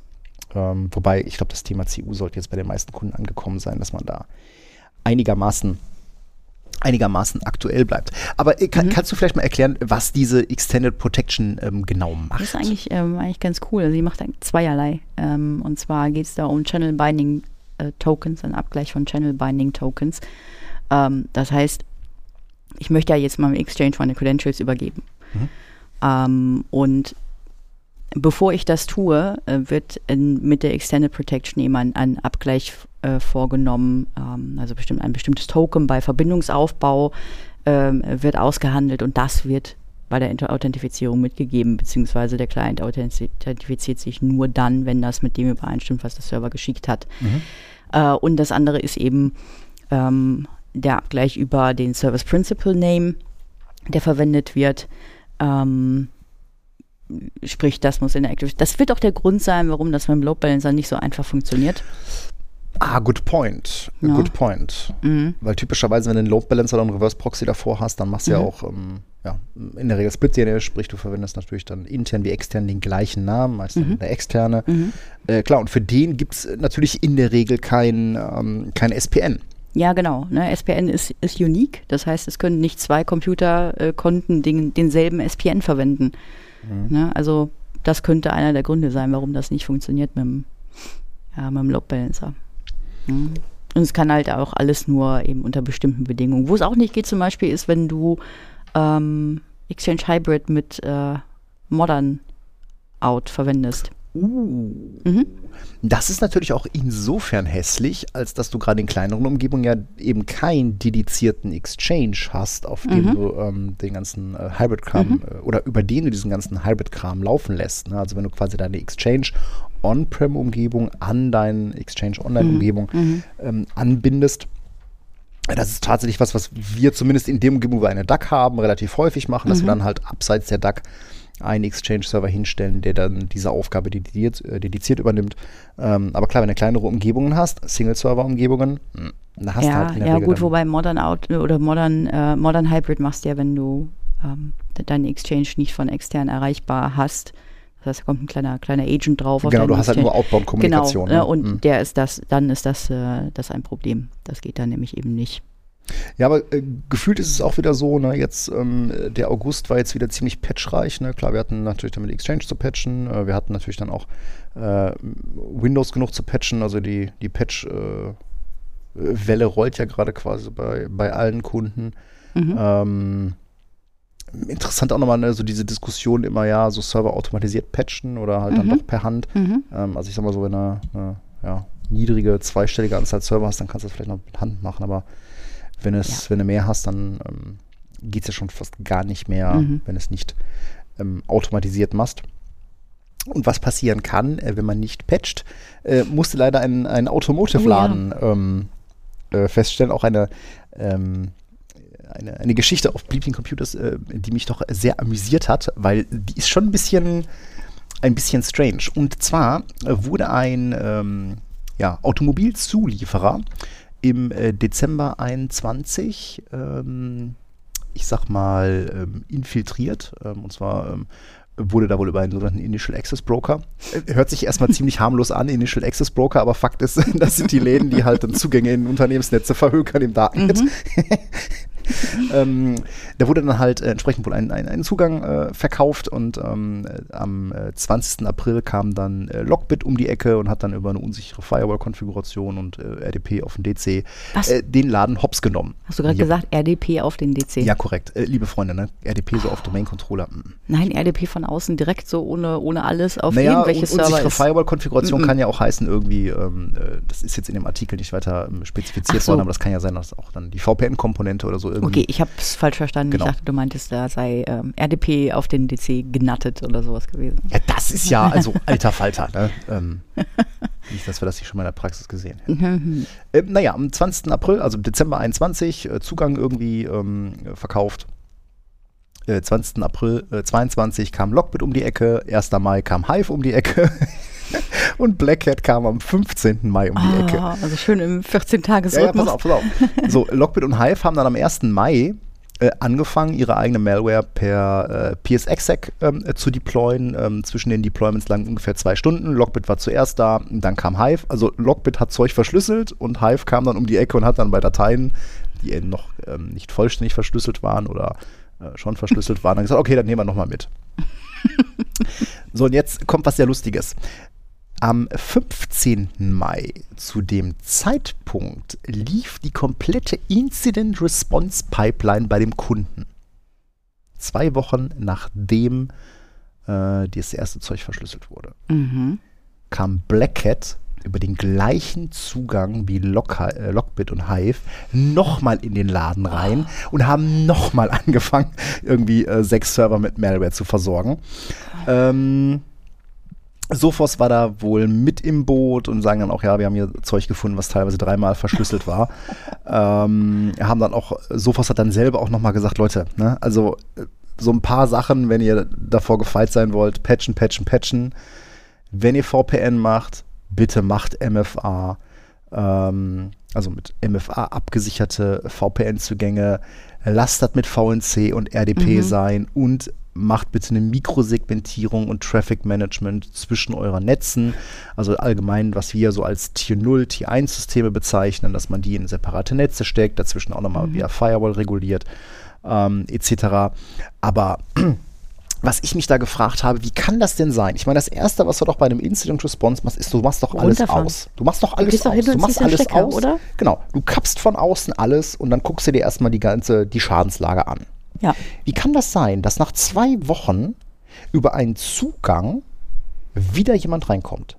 Ähm, wobei, ich glaube, das Thema CU sollte jetzt bei den meisten Kunden angekommen sein, dass man da einigermaßen einigermaßen aktuell bleibt. Aber äh, kann, Mhm. kannst du vielleicht mal erklären, was diese Extended Protection ähm, genau macht? Das ist eigentlich, ähm, eigentlich ganz cool. Also sie macht zweierlei. Ähm, und zwar geht es da um Channel Binding äh, Tokens, ein Abgleich von Channel Binding Tokens. Ähm, das heißt, ich möchte ja jetzt mal im Exchange meine Credentials übergeben. Mhm. Ähm, und bevor ich das tue, äh, wird in, mit der Extended Protection eben ein, ein Abgleich äh, vorgenommen, ähm, also bestimmt ein bestimmtes Token bei Verbindungsaufbau ähm, wird ausgehandelt und das wird bei der Inter- Authentifizierung mitgegeben, beziehungsweise der Client authentifiziert sich nur dann, wenn das mit dem übereinstimmt, was der Server geschickt hat. Mhm. Äh, und das andere ist eben ähm, der Abgleich über den Service Principal Name, der verwendet wird. Ähm, sprich, das muss in der Active. Das wird auch der Grund sein, warum das mit dem Load Balancer nicht so einfach funktioniert. Ah, good point. Ja. Good point. Mhm. Weil typischerweise, wenn du einen Load Balancer oder einen Reverse Proxy davor hast, dann machst du ja Mhm. auch ähm, ja, in der Regel Split DNS, sprich du verwendest natürlich dann intern wie extern den gleichen Namen, meistens Mhm. der externe. Mhm. Äh, klar, und für den gibt es natürlich in der Regel kein, ähm, kein SPN. Ja, genau. Ne? SPN ist, ist unique. Das heißt, es können nicht zwei Computerkonten den, denselben SPN verwenden. Mhm. Ne? Also das könnte einer der Gründe sein, warum das nicht funktioniert mit dem, ja, mit dem Load Balancer. Mhm. Und es kann halt auch alles nur eben unter bestimmten Bedingungen. Wo es auch nicht geht zum Beispiel ist, wenn du ähm, Exchange Hybrid mit äh, Modern Out verwendest. Uh. Mhm. Das ist natürlich auch insofern hässlich, als dass du gerade in kleineren Umgebungen ja eben keinen dedizierten Exchange hast, auf dem mhm. du ähm, den ganzen äh, Hybrid-Kram mhm. äh, oder über den du diesen ganzen Hybrid-Kram laufen lässt. Ne? Also wenn du quasi deine Exchange On-Prem-Umgebung an deine Exchange Online-Umgebung mhm. mhm. ähm, anbindest. Das ist tatsächlich was, was wir zumindest in dem Umgebung, wo wir eine DAC haben, relativ häufig machen, dass wir mhm. dann halt abseits der DAC einen Exchange-Server hinstellen, der dann diese Aufgabe dediziert, äh, dediziert übernimmt. Ähm, aber klar, wenn du kleinere Umgebungen hast, Single-Server-Umgebungen, hm, dann hast ja, du halt in der Ja, Regel gut, wobei Modern Out oder Modern, äh, Modern Hybrid machst du ja, wenn du ähm, deinen Exchange nicht von extern erreichbar hast. Das heißt, da kommt ein kleiner, kleiner Agent drauf. Genau, du hast halt nur Outbound-Kommunikation. Genau, ne? und mhm. der ist das, dann ist das, äh, das ein Problem. Das geht dann nämlich eben nicht. Ja, aber äh, gefühlt ist es auch wieder so, ne, jetzt ähm, der August war jetzt wieder ziemlich patchreich, ne? Klar, wir hatten natürlich damit Exchange zu patchen, äh, wir hatten natürlich dann auch äh, Windows genug zu patchen, also die, die Patch-Welle äh, rollt ja gerade quasi bei, bei allen Kunden. Mhm. Ähm, interessant auch nochmal ne, so diese Diskussion immer, ja, so Server automatisiert patchen oder halt mhm. dann doch per Hand. Mhm. Ähm, also ich sag mal so, wenn du eine ja, niedrige zweistellige Anzahl Server hast, dann kannst du das vielleicht noch mit Hand machen, aber wenn, es, ja. wenn du mehr hast, dann ähm, geht es ja schon fast gar nicht mehr, mhm. wenn es nicht ähm, automatisiert machst. Und was passieren kann, äh, wenn man nicht patcht, äh, musste leider ein, ein Automotive-Laden oh, ja. ähm, äh, feststellen, auch eine, ähm, eine, eine Geschichte auf Bleeping Computers, äh, die mich doch sehr amüsiert hat, weil die ist schon ein bisschen, ein bisschen strange. Und zwar äh, wurde ein ähm, ja, Automobilzulieferer im äh, Dezember 21, ähm, ich sag mal, ähm, infiltriert. Ähm, und zwar ähm, wurde da wohl über einen sogenannten Initial Access Broker. Äh, hört sich erstmal ziemlich harmlos an, Initial Access Broker, aber Fakt ist, [laughs] das sind die Läden, die halt dann Zugänge in Unternehmensnetze verhökern im Darknet. Mhm. [laughs] [laughs] ähm, da wurde dann halt äh, entsprechend wohl ein, ein, ein Zugang äh, verkauft und ähm, am äh, 20. April kam dann äh, Lockbit um die Ecke und hat dann über eine unsichere Firewall-Konfiguration und äh, RDP auf den DC äh, den Laden hops genommen. Hast du gerade gesagt, RDP auf den DC? Ja, korrekt. liebe Freunde, ne? RDP so auf Domain-Controller. Mm. Nein, RDP von außen direkt so ohne, ohne alles auf naja, irgendwelche un Server. Unsichere Firewall-Konfiguration mm -mm. kann ja auch heißen irgendwie, ähm, das ist jetzt in dem Artikel nicht weiter ähm, spezifiziert so. worden, aber das kann ja sein, dass auch dann die VPN-Komponente oder so irgendwie. Okay, ich habe es falsch verstanden. Genau. Ich dachte, du meintest, da sei ähm, RDP auf den DC genattet oder sowas gewesen. Ja, das ist ja [laughs] also alter Falter. Ne? Ähm, nicht, dass wir das nicht schon mal in der Praxis gesehen hätten. [laughs] Ähm, naja, am 20. April, also Dezember 21, äh, Zugang irgendwie ähm, verkauft. Äh, 20. April äh, 22 kam Lockbit um die Ecke, 1. Mai kam Hive um die Ecke. [laughs] [laughs] Und Black Hat kam am 15. Mai um die oh, Ecke. Also schön im 14-Tages-Rhythmus. Ja, ja, pass auf, pass auf. So, Lockbit und Hive haben dann am 1. Mai äh, angefangen, ihre eigene Malware per äh, PSExec ähm, äh, zu deployen. Ähm, zwischen den Deployments lang ungefähr zwei Stunden. Lockbit war zuerst da, dann kam Hive. Also Lockbit hat Zeug verschlüsselt und Hive kam dann um die Ecke und hat dann bei Dateien, die eben noch ähm, nicht vollständig verschlüsselt waren oder äh, schon verschlüsselt waren, dann gesagt, okay, dann nehmen wir nochmal mit. [laughs] so, und jetzt kommt was sehr Lustiges. Am 15. Mai, zu dem Zeitpunkt, lief die komplette Incident Response Pipeline bei dem Kunden. Zwei Wochen nachdem äh, das erste Zeug verschlüsselt wurde, mhm. kam Black Hat über den gleichen Zugang wie Lock, äh, Lockbit und Hive nochmal in den Laden rein oh. und haben nochmal [laughs] angefangen, irgendwie äh, sechs Server mit Malware zu versorgen. Ähm, Sophos war da wohl mit im Boot und sagen dann auch, ja, wir haben hier Zeug gefunden, was teilweise dreimal verschlüsselt war. [laughs] ähm, haben dann auch, Sophos hat dann selber auch nochmal gesagt, Leute, ne, also äh, so ein paar Sachen, wenn ihr davor gefeit sein wollt, patchen, patchen, patchen. Wenn ihr VPN macht, bitte macht MFA. Ähm, also mit MFA abgesicherte VPN-Zugänge. Lasst das mit VNC und RDP mhm. sein und macht bitte eine Mikrosegmentierung und Traffic Management zwischen euren Netzen. Also allgemein, was wir so als Tier 0, Tier 1 Systeme bezeichnen, dass man die in separate Netze steckt, dazwischen auch nochmal mhm. via Firewall reguliert, ähm, etc. Aber [clears throat] was ich mich da gefragt habe, wie kann das denn sein? Ich meine, das Erste, was du doch bei einem Incident Response machst, ist, du machst doch alles aus. Du machst doch alles du aus. Du machst alles Stecker, aus. Oder? Genau. Du kappst von außen alles und dann guckst du dir erstmal die ganze, die Schadenslage an. Ja. Wie kann das sein, dass nach zwei Wochen über einen Zugang wieder jemand reinkommt?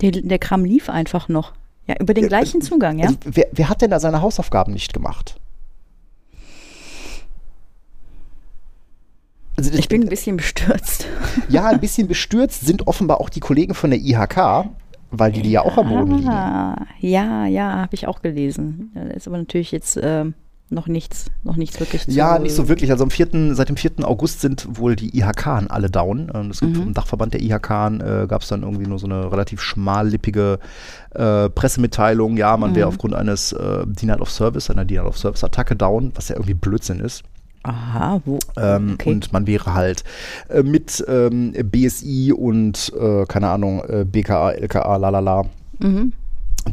Der, der Kram lief einfach noch. Ja, über den gleichen Zugang, ja. Also, wer, wer hat denn da seine Hausaufgaben nicht gemacht? Also ich bin ein [laughs] bisschen bestürzt. Ja, ein bisschen bestürzt sind offenbar auch die Kollegen von der IHK, weil die die ja auch am Boden liegen. Ja, ja, habe ich auch gelesen. Das ist aber natürlich jetzt äh, noch nichts, noch nichts wirklich zu Ja, nicht so wirklich. Also am 4., seit dem 4. August sind wohl die IHK alle down. Es gibt mhm. vom Dachverband der IHK äh, gab es dann irgendwie nur so eine relativ schmallippige äh, Pressemitteilung. Ja, man mhm. wäre aufgrund eines äh, Denial of Service, einer Denial of Service Attacke down, was ja irgendwie Blödsinn ist. Aha, wo? Ähm, okay. Und man wäre halt äh, mit ähm, BSI und, äh, keine Ahnung, äh, BKA, LKA, lalala. Mhm.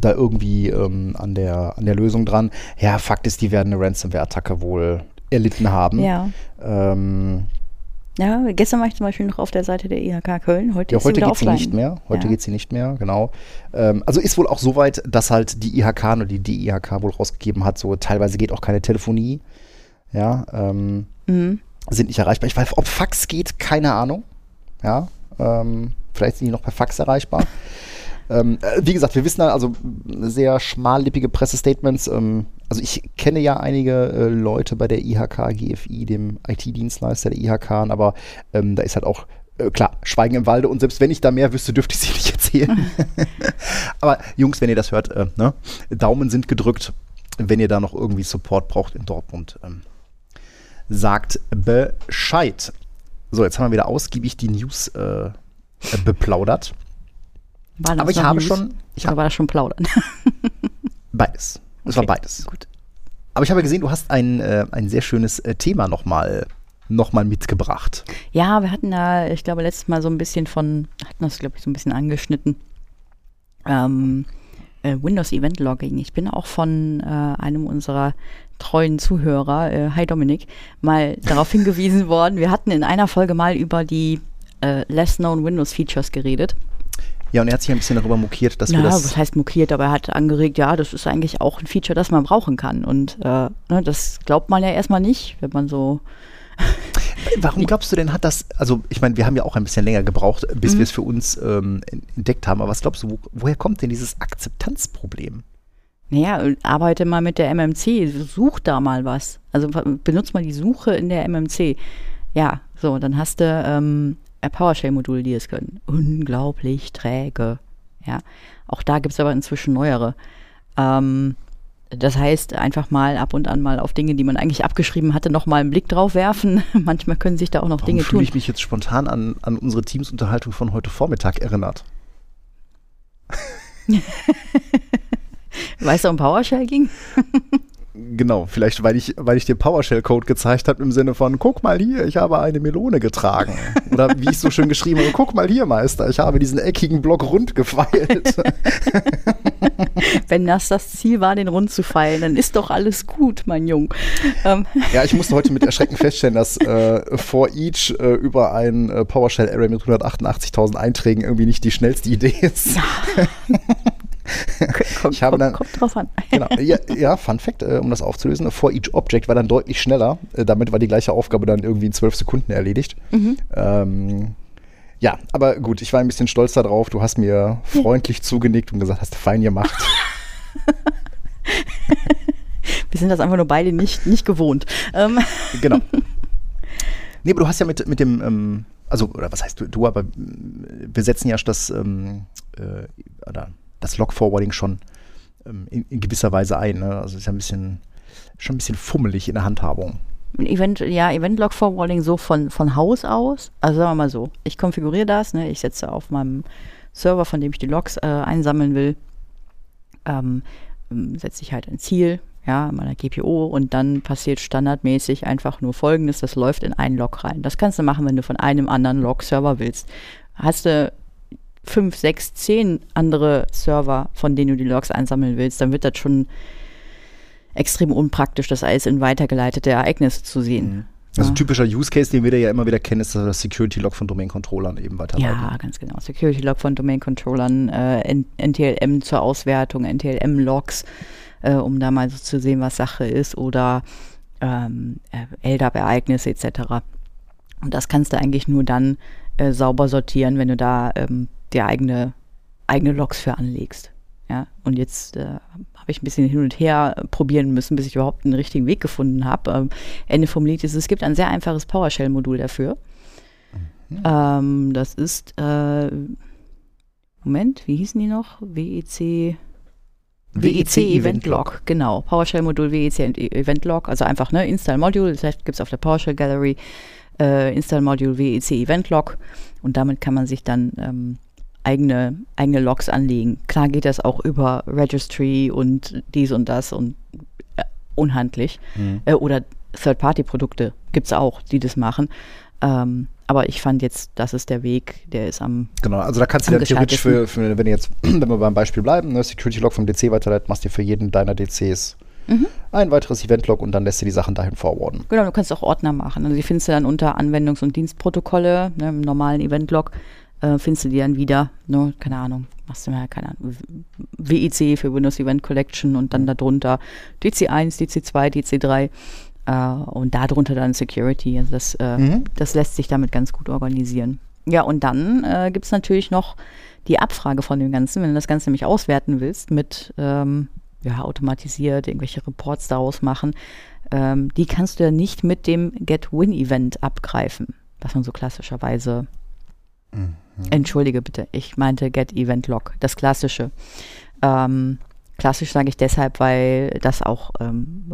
Da irgendwie ähm, an, der, an der Lösung dran. Ja, Fakt ist, die werden eine Ransomware-Attacke wohl erlitten haben. Ja. Ähm, ja, gestern war ich zum Beispiel noch auf der Seite der IHK Köln. Heute, ja, heute geht sie nicht mehr. Heute ja. geht sie nicht mehr, genau. Ähm, also ist wohl auch so weit, dass halt die IHK oder die DIHK wohl rausgegeben hat, so teilweise geht auch keine Telefonie ja, ähm, mhm. sind nicht erreichbar. Ich weiß, ob Fax geht, keine Ahnung. Ja, ähm, vielleicht sind die noch per Fax erreichbar. [laughs] ähm, äh, wie gesagt, wir wissen also sehr schmallippige Pressestatements. Ähm, also ich kenne ja einige äh, Leute bei der IHK, GFI, dem IT-Dienstleister der IHK, aber ähm, da ist halt auch äh, klar, Schweigen im Walde und selbst wenn ich da mehr wüsste, dürfte ich sie [laughs] nicht erzählen. [laughs] aber Jungs, wenn ihr das hört, äh, ne? Daumen sind gedrückt, wenn ihr da noch irgendwie Support braucht in Dortmund. Ähm, sagt Bescheid. So, jetzt haben wir wieder ausgiebig die News äh, beplaudert. Aber ich habe News? schon. Ich Oder war das schon plaudern? [laughs] beides. Es okay. war beides. Gut. Aber ich habe gesehen, du hast ein, äh, ein sehr schönes äh, Thema nochmal noch mal mitgebracht. Ja, wir hatten da, ich glaube, letztes Mal so ein bisschen von, hatten das, glaube ich, so ein bisschen angeschnitten. Ähm, äh, Windows Event Logging. Ich bin auch von äh, einem unserer treuen Zuhörer, äh, hi Dominik, mal [laughs] darauf hingewiesen worden. Wir hatten in einer Folge mal über die äh, Less Known Windows Features geredet. Ja, und er hat sich ein bisschen darüber mokiert, dass ja, wir das. was heißt mokiert, aber er hat angeregt, ja, das ist eigentlich auch ein Feature, das man brauchen kann. Und äh, ne, das glaubt man ja erstmal nicht, wenn man so. [laughs] Warum glaubst du denn, hat das, also ich meine, wir haben ja auch ein bisschen länger gebraucht, bis mhm. wir es für uns ähm, entdeckt haben, aber was glaubst du, wo, woher kommt denn dieses Akzeptanzproblem? Naja, arbeite mal mit der MMC, such da mal was. Also benutzt mal die Suche in der MMC. Ja, so, dann hast du ähm, PowerShell-Module, die es können. Unglaublich träge. Ja, auch da gibt es aber inzwischen neuere. Ähm, das heißt, einfach mal ab und an mal auf Dinge, die man eigentlich abgeschrieben hatte, nochmal einen Blick drauf werfen. [laughs] Manchmal können sich da auch noch Warum Dinge tun. fühle ich mich jetzt spontan an, an unsere Teamsunterhaltung von heute Vormittag erinnert. [laughs] Weißt du, um PowerShell ging? [laughs] Genau, vielleicht weil ich, weil ich dir PowerShell-Code gezeigt habe im Sinne von, guck mal hier, ich habe eine Melone getragen. [laughs] Oder wie ich so schön geschrieben habe, guck mal hier, Meister, ich habe diesen eckigen Block rund gefeilt. [laughs] Wenn das das Ziel war, den rund zu feilen, dann ist doch alles gut, mein Jung. Ähm. Ja, ich musste heute mit Erschrecken feststellen, dass äh, for each äh, über ein äh, PowerShell-Array mit 188.000 Einträgen irgendwie nicht die schnellste Idee ist. Ja. [laughs] kommt, ich habe dann, kommt drauf an. [laughs] genau, ja, ja, Fun Fact, äh, um das aufzulösen, for each object war dann deutlich schneller. Äh, damit war die gleiche Aufgabe dann irgendwie in zwölf Sekunden erledigt. Mhm. Ähm, ja, aber gut, ich war ein bisschen stolz darauf. Du hast mir freundlich zugenickt und gesagt, hast du fein gemacht. [laughs] [laughs] Wir sind das einfach nur beide nicht, nicht gewohnt. Ähm. Genau. Nee, aber du hast ja mit, mit dem, ähm, also, oder was heißt du, du, aber wir setzen ja das, ähm, äh, oder das Log-Forwarding schon ähm, in, in, gewisser Weise ein. Ne? Also ist ja ein bisschen, schon ein bisschen fummelig in der Handhabung. Event, ja, Event-Log-Forwarding so von, von Haus aus. Also sagen wir mal so, ich konfiguriere das, ne? ich setze auf meinem Server, von dem ich die Logs äh, einsammeln will, ähm, setze ich halt ein Ziel, ja, meiner GPO und dann passiert standardmäßig einfach nur folgendes, das läuft in einen Log rein. Das kannst du machen, wenn du von einem anderen Log-Server willst. Hast du fünf, sechs, zehn andere Server, von denen du die Logs einsammeln willst, dann wird das schon extrem unpraktisch, das alles in weitergeleitete Ereignisse zu sehen. Mhm. Also Ja. typischer Use Case, den wir da ja immer wieder kennen, ist das Security Log von Domain-Controllern eben weiterleiten. Ja, ganz genau. Security Log von Domain-Controllern, äh, N- NTLM zur Auswertung, NTLM-Logs, äh, um da mal so zu sehen, was Sache ist, oder ähm, äh, LDAP-Ereignisse etc. Und das kannst du eigentlich nur dann äh, sauber sortieren, wenn du da ähm, dir eigene, eigene Logs für anlegst. Ja, und jetzt äh, habe ich ein bisschen hin und her probieren müssen, bis ich überhaupt einen richtigen Weg gefunden habe. Ähm, Ende vom Lied ist, es gibt ein sehr einfaches PowerShell-Modul dafür. Ähm, das ist, äh, Moment, wie hießen die noch? E WEC. WEC Event Log, genau. PowerShell-Modul WEC und E- Event Log, also einfach ne, Install Module, das heißt, gibt es auf der PowerShell Gallery äh, Install Module WEC Event Log und damit kann man sich dann ähm, eigene, eigene Logs anlegen. Klar geht das auch über Registry und dies und das und äh, unhandlich. Mhm. Äh, oder Third-Party-Produkte gibt es auch, die das machen. Ähm, aber ich fand jetzt, das ist der Weg, der ist am Genau, also da kannst du dann theoretisch für, für, wenn jetzt, [clears throat] wenn wir beim Beispiel bleiben, ne, Security Log vom DC weiterleitet, machst du für jeden deiner DCs Mhm. ein weiteres Event Log und dann lässt du die Sachen dahin forwarden. Genau, du kannst auch Ordner machen. Also die findest du dann unter Anwendungs- und Dienstprotokolle, ne, im normalen Event-Log, äh, findest du die dann wieder, ne, keine Ahnung, machst du mal, keine Ahnung, WIC für Windows Event Collection und dann darunter DC1, DC2, DC3 äh, und darunter dann Security. Also das, äh, Mhm. das lässt sich damit ganz gut organisieren. Ja, und dann äh, gibt es natürlich noch die Abfrage von dem Ganzen, wenn du das Ganze nämlich auswerten willst mit ähm, ja, automatisiert irgendwelche Reports daraus machen, ähm, die kannst du ja nicht mit dem Get-Win-Event abgreifen, was man so klassischerweise, Mhm. entschuldige bitte, ich meinte Get-Event-Log, das klassische. Ähm, klassisch sage ich deshalb, weil das auch ähm,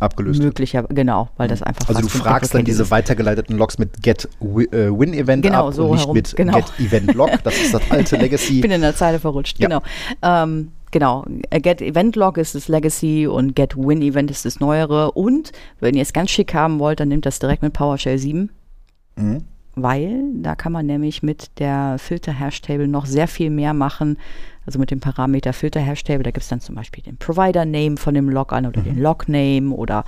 Abgelöst. wird. möglicher, genau, weil das einfach Also du fragst dann diese weitergeleiteten Logs mit Get äh, Win Event Genau, ab so und nicht herum, mit genau. Get Event Log. Das ist das alte [laughs] Ich Legacy. bin in der Zeile verrutscht, Ja. genau. Ähm, genau, äh, Get Event Log ist das Legacy und Get Win Event ist das neuere. Und wenn ihr es ganz schick haben wollt, dann nehmt das direkt mit PowerShell 7, Mhm. Weil da kann man nämlich mit der Filter-Hash-Table noch sehr viel mehr machen. Also mit dem Parameter Filter-Hash-Table, da gibt es dann zum Beispiel den Provider-Name von dem Log an oder den Log-Name oder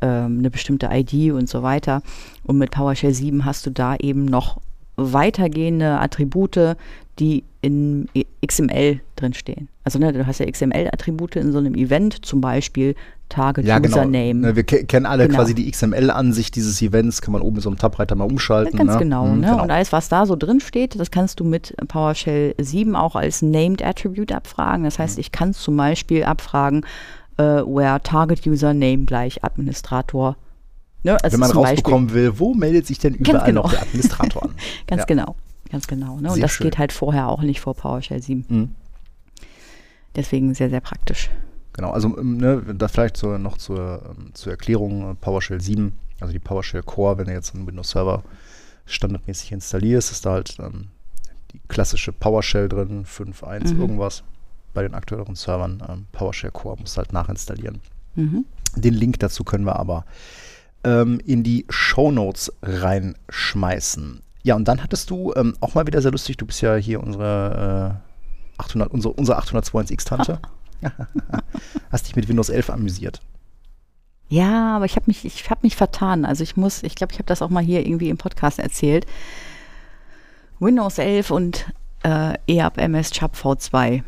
ähm, eine bestimmte ID und so weiter. Und mit PowerShell 7 hast du da eben noch weitergehende Attribute, die in XML drinstehen. Also ne, du hast ja XML-Attribute in so einem Event, zum Beispiel Target Ja, genau. Username. Ne, Wir ke kennen alle Genau. quasi die XML-Ansicht dieses Events, kann man oben mit so einem Tabreiter mal umschalten. Ganz ne? genau, Mhm, ne? Und alles, was da so drin steht, das kannst du mit PowerShell 7 auch als Named Attribute abfragen. Das Mhm. heißt, ich kann zum Beispiel abfragen, äh, where Target Username gleich Administrator. Ne? Also Wenn man Beispiel- rausbekommen will, wo meldet sich denn überall genau. noch der Administrator an? [laughs] Ganz Ja. genau, ganz genau. Ne? Und Sehr das schön. geht halt vorher auch nicht vor PowerShell 7. Mhm. Deswegen sehr, sehr praktisch. Genau, also ähm, ne, da vielleicht so noch zur, ähm, zur Erklärung äh, PowerShell 7, also die PowerShell Core, wenn du jetzt einen Windows Server standardmäßig installierst, ist da halt ähm, die klassische PowerShell drin, 5.1 Mhm. irgendwas. Bei den aktuelleren Servern ähm, PowerShell Core musst du halt nachinstallieren. Mhm. Den Link dazu können wir aber ähm, in die Show Notes reinschmeißen. Ja, und dann hattest du ähm, auch mal wieder sehr lustig, du bist ja hier unsere, äh, 800, unsere, unsere 802.1x-Tante. [laughs] Hast dich mit Windows 11 amüsiert. Ja, aber ich habe mich, ich habe mich vertan. Also ich muss, ich glaube, ich habe das auch mal hier irgendwie im Podcast erzählt. Windows 11 und äh, EAP MS Chub V2.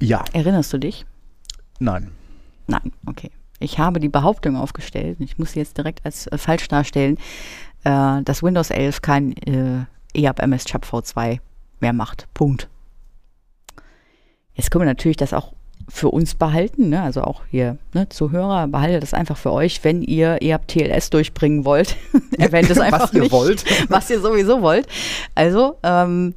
Ja, Erinnerst du dich? nein. Nein, okay. Ich habe die Behauptung aufgestellt, ich muss sie jetzt direkt als äh, falsch darstellen, äh, dass Windows 11 kein äh, EAP MS Chub V2 mehr macht. Punkt. Jetzt können wir natürlich das auch für uns behalten, ne? also auch hier ne, Zuhörer, behaltet das einfach für euch, wenn ihr EAP TLS durchbringen wollt. [laughs] Erwähnt es [laughs] einfach Was ihr nicht, wollt. [laughs] was ihr sowieso wollt. Also, ähm,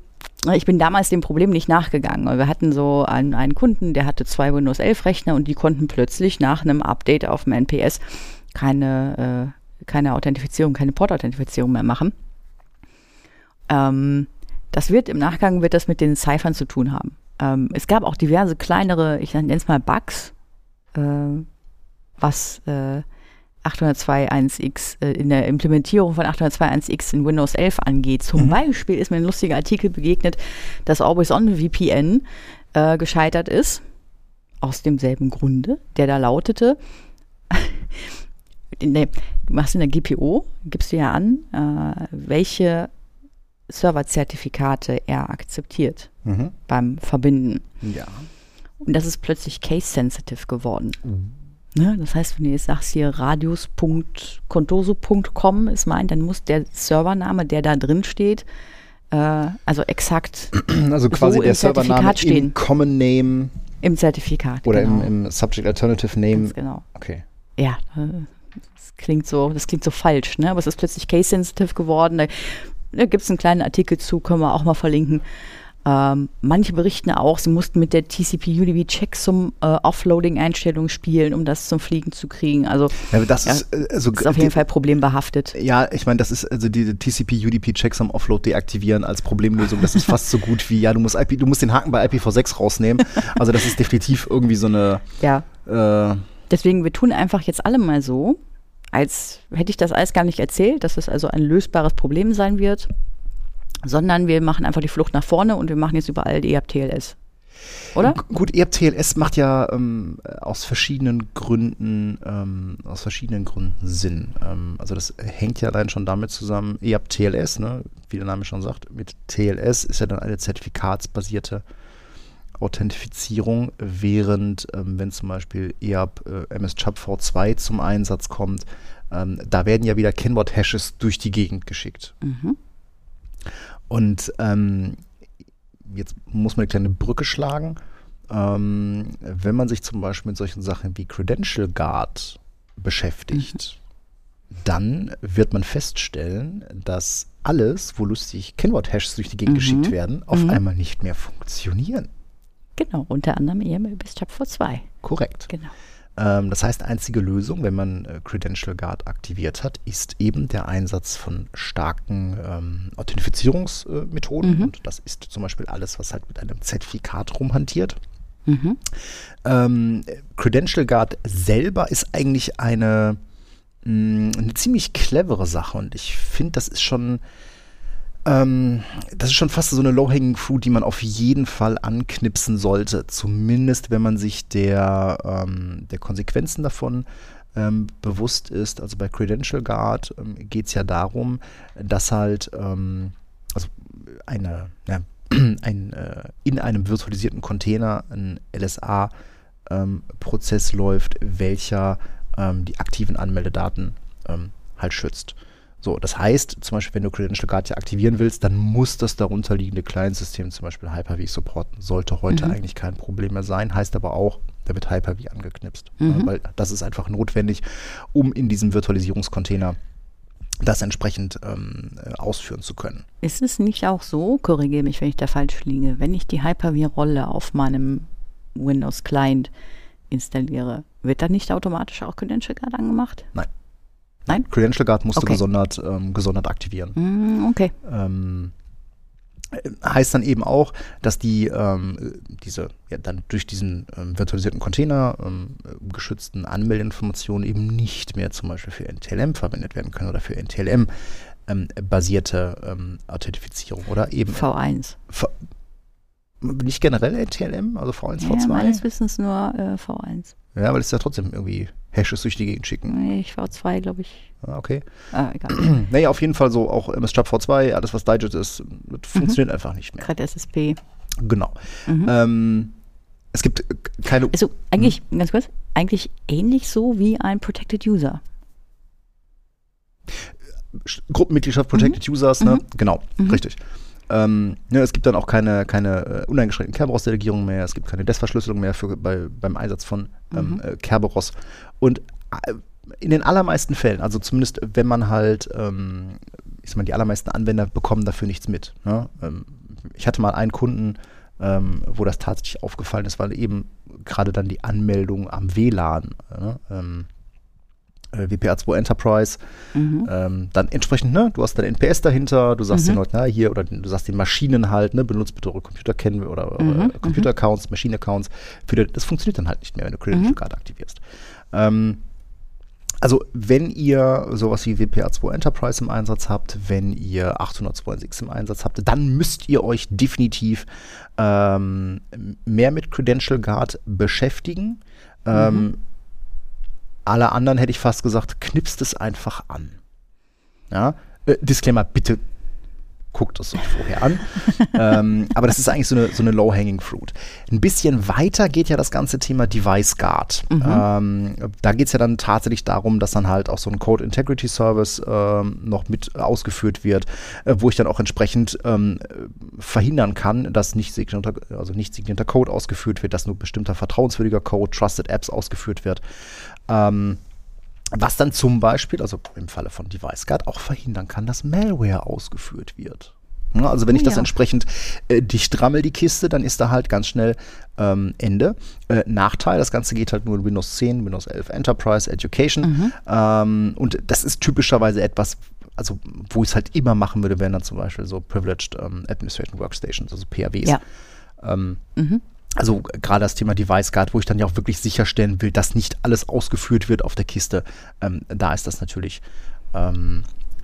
ich bin damals dem Problem nicht nachgegangen. Wir hatten so einen, einen Kunden, der hatte zwei Windows 11 Rechner und die konnten plötzlich nach einem Update auf dem NPS keine, äh, keine Authentifizierung, keine Port-Authentifizierung mehr machen. Ähm, das wird im Nachgang wird das mit den Ciphern zu tun haben. Ähm, es gab auch diverse kleinere, ich nenne es mal Bugs, äh, was äh, 802.1x äh, in der Implementierung von 802.1x in Windows 11 angeht. Zum Mhm. Beispiel ist mir ein lustiger Artikel begegnet, dass Always On VPN äh, gescheitert ist. Aus demselben Grunde, der da lautete, [laughs] nee, du machst in der GPO, gibst du ja an, äh, welche Serverzertifikate er akzeptiert Mhm. beim Verbinden. Ja. Und das ist plötzlich case-sensitive geworden. Ne? Das heißt, wenn du jetzt sagst, hier radius.contoso.com ist mein, dann muss der Servername, der da drin steht, äh, also exakt [clears throat] Also quasi So der im Zertifikat Servername stehen. im Common Name im Zertifikat. oder genau. im, im Subject Alternative Name. Ganz genau. Okay. Ja, äh, das klingt so, das klingt so falsch, ne? Aber es ist plötzlich case-sensitive geworden. Da, da gibt es einen kleinen Artikel zu, können wir auch mal verlinken. Ähm, manche berichten auch, sie mussten mit der TCP-UDP-Checksum äh, Offloading-Einstellung spielen, um das zum Fliegen zu kriegen. Also Ja, das Ja, ist, äh, also ist auf jeden Fall problembehaftet. Ja, ich meine, das ist also diese TCP-UDP-Checksum Offload deaktivieren als Problemlösung. Das ist fast so gut wie, ja, du musst IP, du musst den Haken bei IPv6 rausnehmen. Also das ist definitiv irgendwie so eine, Ja. äh, Deswegen, wir tun einfach jetzt alle mal so, als hätte ich das alles gar nicht erzählt, dass es also ein lösbares Problem sein wird, sondern wir machen einfach die Flucht nach vorne und wir machen jetzt überall EAP-TLS. Oder? G- Gut, E ERP-TLS macht ja ähm, aus verschiedenen Gründen, ähm, aus verschiedenen Gründen Sinn. Ähm, also das hängt ja allein schon damit zusammen, E ERP-TLS, ne, wie der Name schon sagt, mit TLS ist ja dann eine zertifikatsbasierte Authentifizierung, während ähm, wenn zum Beispiel EAP äh, MS-Chubb V2 zum Einsatz kommt, ähm, da werden ja wieder Kennwort-Hashes durch die Gegend geschickt. Mhm. Und ähm, jetzt muss man eine kleine Brücke schlagen. Ähm, wenn man sich zum Beispiel mit solchen Sachen wie Credential Guard beschäftigt, dann wird man feststellen, dass alles, wo lustig Kennwort-Hashes durch die Gegend Mhm. geschickt werden, auf Mhm. einmal nicht mehr funktionieren. Genau, unter anderem EML bis Chap vor 2. Korrekt. Genau. Ähm, das heißt, einzige Lösung, wenn man äh, Credential Guard aktiviert hat, ist eben der Einsatz von starken ähm, Authentifizierungsmethoden. Mhm. Und das ist zum Beispiel alles, was halt mit einem Zertifikat rumhantiert. Mhm. Ähm, Credential Guard selber ist eigentlich eine, mh, eine ziemlich clevere Sache und ich finde, das ist schon, ähm, das ist schon fast so eine Low-Hanging Fruit, die man auf jeden Fall anknipsen sollte. Zumindest, wenn man sich der, ähm, der Konsequenzen davon ähm, bewusst ist. Also bei Credential Guard ähm, geht es ja darum, dass halt ähm, also eine, ja, [clears throat] ein, äh, in einem virtualisierten Container ein LSA-Prozess läuft, welcher ähm, die aktiven Anmeldedaten ähm, halt schützt. So, das heißt, zum Beispiel, wenn du Credential Guard ja aktivieren willst, dann muss das darunterliegende Client-System, zum Beispiel Hyper-V, supporten. Sollte heute Mhm. eigentlich kein Problem mehr sein, heißt aber auch, da wird Hyper-V angeknipst. Mhm. Weil das ist einfach notwendig, um in diesem Virtualisierungscontainer das entsprechend ähm, äh, ausführen zu können. Ist es nicht auch so, korrigiere mich, wenn ich da falsch liege, wenn ich die Hyper-V-Rolle auf meinem Windows-Client installiere, wird dann nicht automatisch auch Credential Guard angemacht? Nein. Nein? Credential Guard musst du Okay. gesondert, ähm, gesondert aktivieren. Mm, okay. Ähm, äh, heißt dann eben auch, dass die ähm, diese ja, dann durch diesen ähm, virtualisierten Container ähm, äh, geschützten Anmeldeinformationen eben nicht mehr zum Beispiel für NTLM verwendet werden können oder für NTLM ähm, basierte ähm, Authentifizierung oder eben V1. V- nicht generell NTLM, also V1, Ja, V2. meines Wissens nur äh, V1. Ja, weil es ja trotzdem irgendwie Hashes durch die Gegend schicken. Nee, ich V2, glaube ich. Ah, okay. Ah, egal. [clears throat] Naja, auf jeden Fall so auch MS-Job V2, alles was Digit ist, das funktioniert einfach nicht mehr. Gerade SSP. Genau. Mhm. Ähm, es gibt keine. Also eigentlich, ganz kurz, eigentlich ähnlich so wie ein Protected User. Sch- Gruppenmitgliedschaft Protected Users, ne? Mhm. Genau, Mhm. richtig. Ähm, ne, es gibt dann auch keine, keine äh, uneingeschränkten Kerberos-Delegierungen mehr, es gibt keine DES-Verschlüsselung mehr für, bei, beim Einsatz von ähm, Mhm. äh, Kerberos. Und äh, in den allermeisten Fällen, also zumindest wenn man halt, ähm, ich sag mal, die allermeisten Anwender bekommen dafür nichts mit. Ne? Ähm, ich hatte mal einen Kunden, ähm, wo das tatsächlich aufgefallen ist, weil eben gerade dann die Anmeldung am WLAN, ne? ähm, äh, WPA2 Enterprise. Ähm, dann entsprechend, ne, du hast dein NPS dahinter, du sagst den Leuten, na, hier, oder du sagst den Maschinen halt, ne, benutzt bitte eure Computerkennen oder eure Computer-Accounts, Maschinen-Accounts. Für die- Das funktioniert dann halt nicht mehr, wenn du Credential Card aktivierst. Ähm, also, wenn ihr sowas wie WPA2 Enterprise im Einsatz habt, wenn ihr 802.6 im Einsatz habt, dann müsst ihr euch definitiv ähm, mehr mit Credential Guard beschäftigen. Ähm, alle anderen hätte ich fast gesagt, knipst es einfach an. Ja? Äh, Disclaimer, bitte guckt es euch vorher an. [laughs] ähm, aber das ist eigentlich so eine, so eine Low-Hanging Fruit. Ein bisschen weiter geht ja das ganze Thema Device Guard. Ähm, da geht es ja dann tatsächlich darum, dass dann halt auch so ein Code Integrity Service ähm, noch mit ausgeführt wird, äh, wo ich dann auch entsprechend ähm, äh, verhindern kann, dass nicht signierter, also nicht signierter Code ausgeführt wird, dass nur bestimmter vertrauenswürdiger Code, Trusted Apps ausgeführt wird. Ähm, was dann zum Beispiel, also im Falle von Device Guard, auch verhindern kann, dass Malware ausgeführt wird. Also wenn ich das Ja. entsprechend äh, dicht rammel, die Kiste, dann ist da halt ganz schnell ähm, Ende. Äh, Nachteil, das Ganze geht halt nur in Windows 10, Windows 11 Enterprise, Education. Ähm, und das ist typischerweise etwas, also wo ich es halt immer machen würde, wären dann zum Beispiel so Privileged ähm, Administration Workstations, also PAWs. Ja. Ähm, Also gerade das Thema Device Guard, wo ich dann ja auch wirklich sicherstellen will, dass nicht alles ausgeführt wird auf der Kiste. Ähm, da ist das natürlich ähm,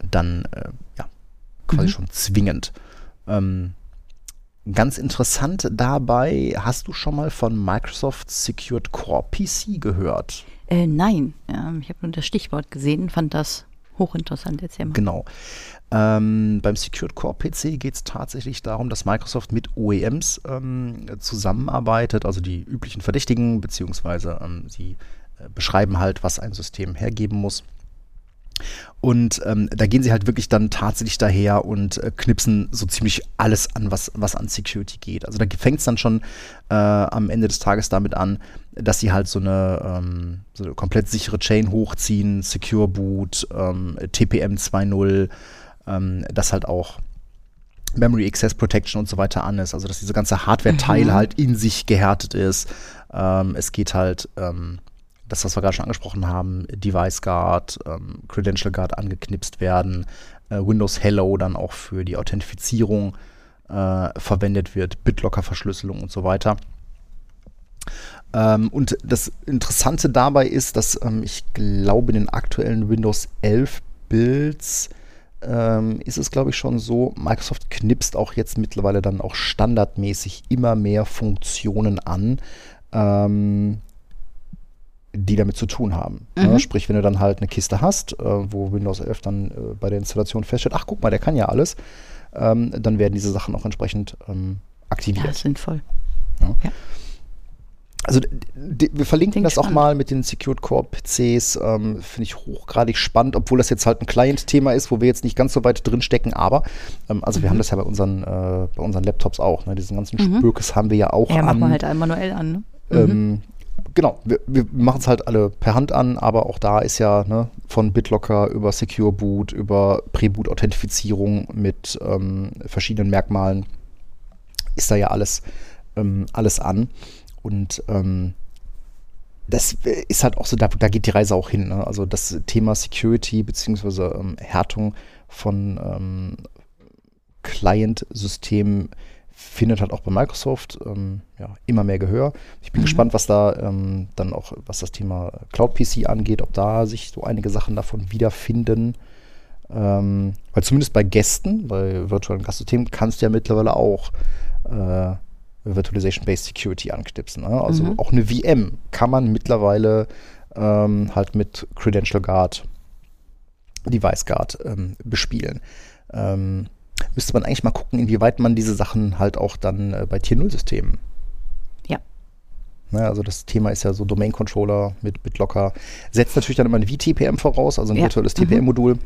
dann äh, ja, quasi schon zwingend. Ähm, ganz interessant dabei, hast du schon mal von Microsoft Secured Core PC gehört? Äh, nein, ja, ich habe nur das Stichwort gesehen, fand das hochinteressant. Erzähl mal. Genau. Ähm, beim Secured Core PC geht es tatsächlich darum, dass Microsoft mit OEMs ähm, zusammenarbeitet, also die üblichen Verdächtigen, beziehungsweise ähm, sie äh, beschreiben halt, was ein System hergeben muss. Und ähm, da gehen sie halt wirklich dann tatsächlich daher und äh, knipsen so ziemlich alles an, was, was an Security geht. Also da fängt es dann schon äh, am Ende des Tages damit an, dass sie halt so eine, ähm, so eine komplett sichere Chain hochziehen, Secure Boot, ähm, TPM 2.0, ähm, dass halt auch Memory Access Protection und so weiter an ist. Also dass diese ganze Hardware-Teil halt in sich gehärtet ist. Ähm, es geht halt, ähm, das, was wir gerade schon angesprochen haben, Device Guard, ähm, Credential Guard angeknipst werden, äh, Windows Hello dann auch für die Authentifizierung äh, verwendet wird, BitLocker-Verschlüsselung und so weiter. Ähm, und das Interessante dabei ist, dass ähm, ich glaube, in den aktuellen Windows 11 Builds ähm, ist es, glaube ich, schon so, Microsoft knipst auch jetzt mittlerweile dann auch standardmäßig immer mehr Funktionen an, ähm, die damit zu tun haben. Ne? Sprich, wenn du dann halt eine Kiste hast, äh, wo Windows 11 dann äh, bei der Installation feststellt, ach guck mal, der kann ja alles, ähm, dann werden diese Sachen auch entsprechend ähm, aktiviert. Ja, sinnvoll. Also d- d- wir verlinken Klingt das auch spannend. mal mit den Secured Core PCs. Ähm, Finde ich hochgradig spannend, obwohl das jetzt halt ein Client-Thema ist, wo wir jetzt nicht ganz so weit drin stecken. Aber ähm, also Mhm. wir haben das ja bei unseren, äh, bei unseren Laptops auch. Ne? Diesen ganzen Spökes haben wir ja auch Ja, an. machen wir halt manuell an. Ne? Ähm, genau, wir, wir machen es halt alle per Hand an, aber auch da ist ja ne, von BitLocker über Secure Boot, über Pre-Boot-Authentifizierung mit ähm, verschiedenen Merkmalen ist da ja alles, ähm, alles an. Und ähm, das ist halt auch so, da, da geht die Reise auch hin. Ne? Also das Thema Security beziehungsweise ähm, Härtung von ähm, Client-Systemen findet halt auch bei Microsoft ähm, ja, immer mehr Gehör. Ich bin gespannt, was da ähm, dann auch, was das Thema Cloud PC angeht, ob da sich so einige Sachen davon wiederfinden. Ähm, weil zumindest bei Gästen, bei virtuellen Gastsystemen, kannst du ja mittlerweile auch äh, Virtualization-Based Security anknipsen. Ne? Also auch eine VM kann man mittlerweile ähm, halt mit Credential Guard, Device Guard ähm, bespielen. Ähm, müsste man eigentlich mal gucken, inwieweit man diese Sachen halt auch dann äh, bei Tier 0-Systemen Ja. Ne, also das Thema ist ja so Domain-Controller mit BitLocker. Setzt natürlich dann immer ein VTPM voraus, also ein Ja. virtuelles TPM-Modul.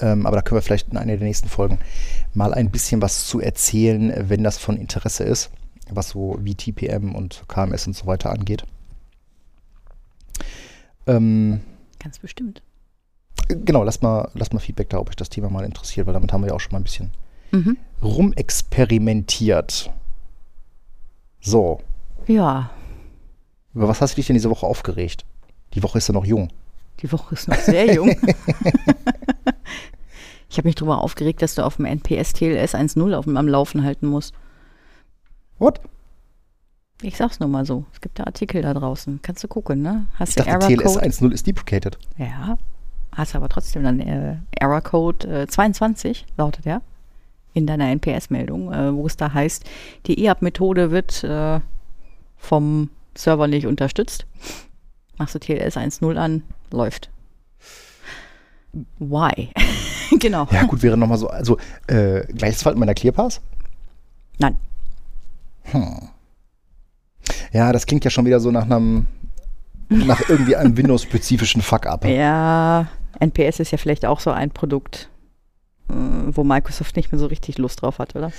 Ähm, aber da können wir vielleicht in einer der nächsten Folgen mal ein bisschen was zu erzählen, äh, wenn das von Interesse ist, was so VTPM und KMS und so weiter angeht. Ähm, Ganz bestimmt. genau, lass mal, lass mal Feedback da, ob euch das Thema mal interessiert, weil damit haben wir ja auch schon mal ein bisschen Mhm. rumexperimentiert. So, Ja, über was hast du dich denn diese Woche aufgeregt? Die Woche ist ja noch jung. Die Woche ist noch sehr jung. [laughs] [laughs] ich habe mich darüber aufgeregt, dass du auf dem NPS TLS 1.0 auf, am Laufen halten musst. What? Ich sag's nur mal so. Es gibt da Artikel da draußen. Kannst du gucken, ne? Hast Ich du dachte, TLS Error-Code? 1.0 ist deprecated. Ja. Hast aber trotzdem dann äh, Error-Code äh, 22, lautet der, in deiner NPS-Meldung, äh, wo es da heißt, die EAP-Methode wird äh, vom Server nicht unterstützt. Machst du TLS 1.0 an, läuft. Why? [laughs] genau. Ja, gut, wäre nochmal so, also äh, gleiches Fall mit meiner ClearPass. Nein. Ja, das klingt ja schon wieder so nach einem, nach irgendwie einem [laughs] Windows-spezifischen Fuck-up. Ja, NPS ist ja vielleicht auch so ein Produkt, äh, wo Microsoft nicht mehr so richtig Lust drauf hat, oder?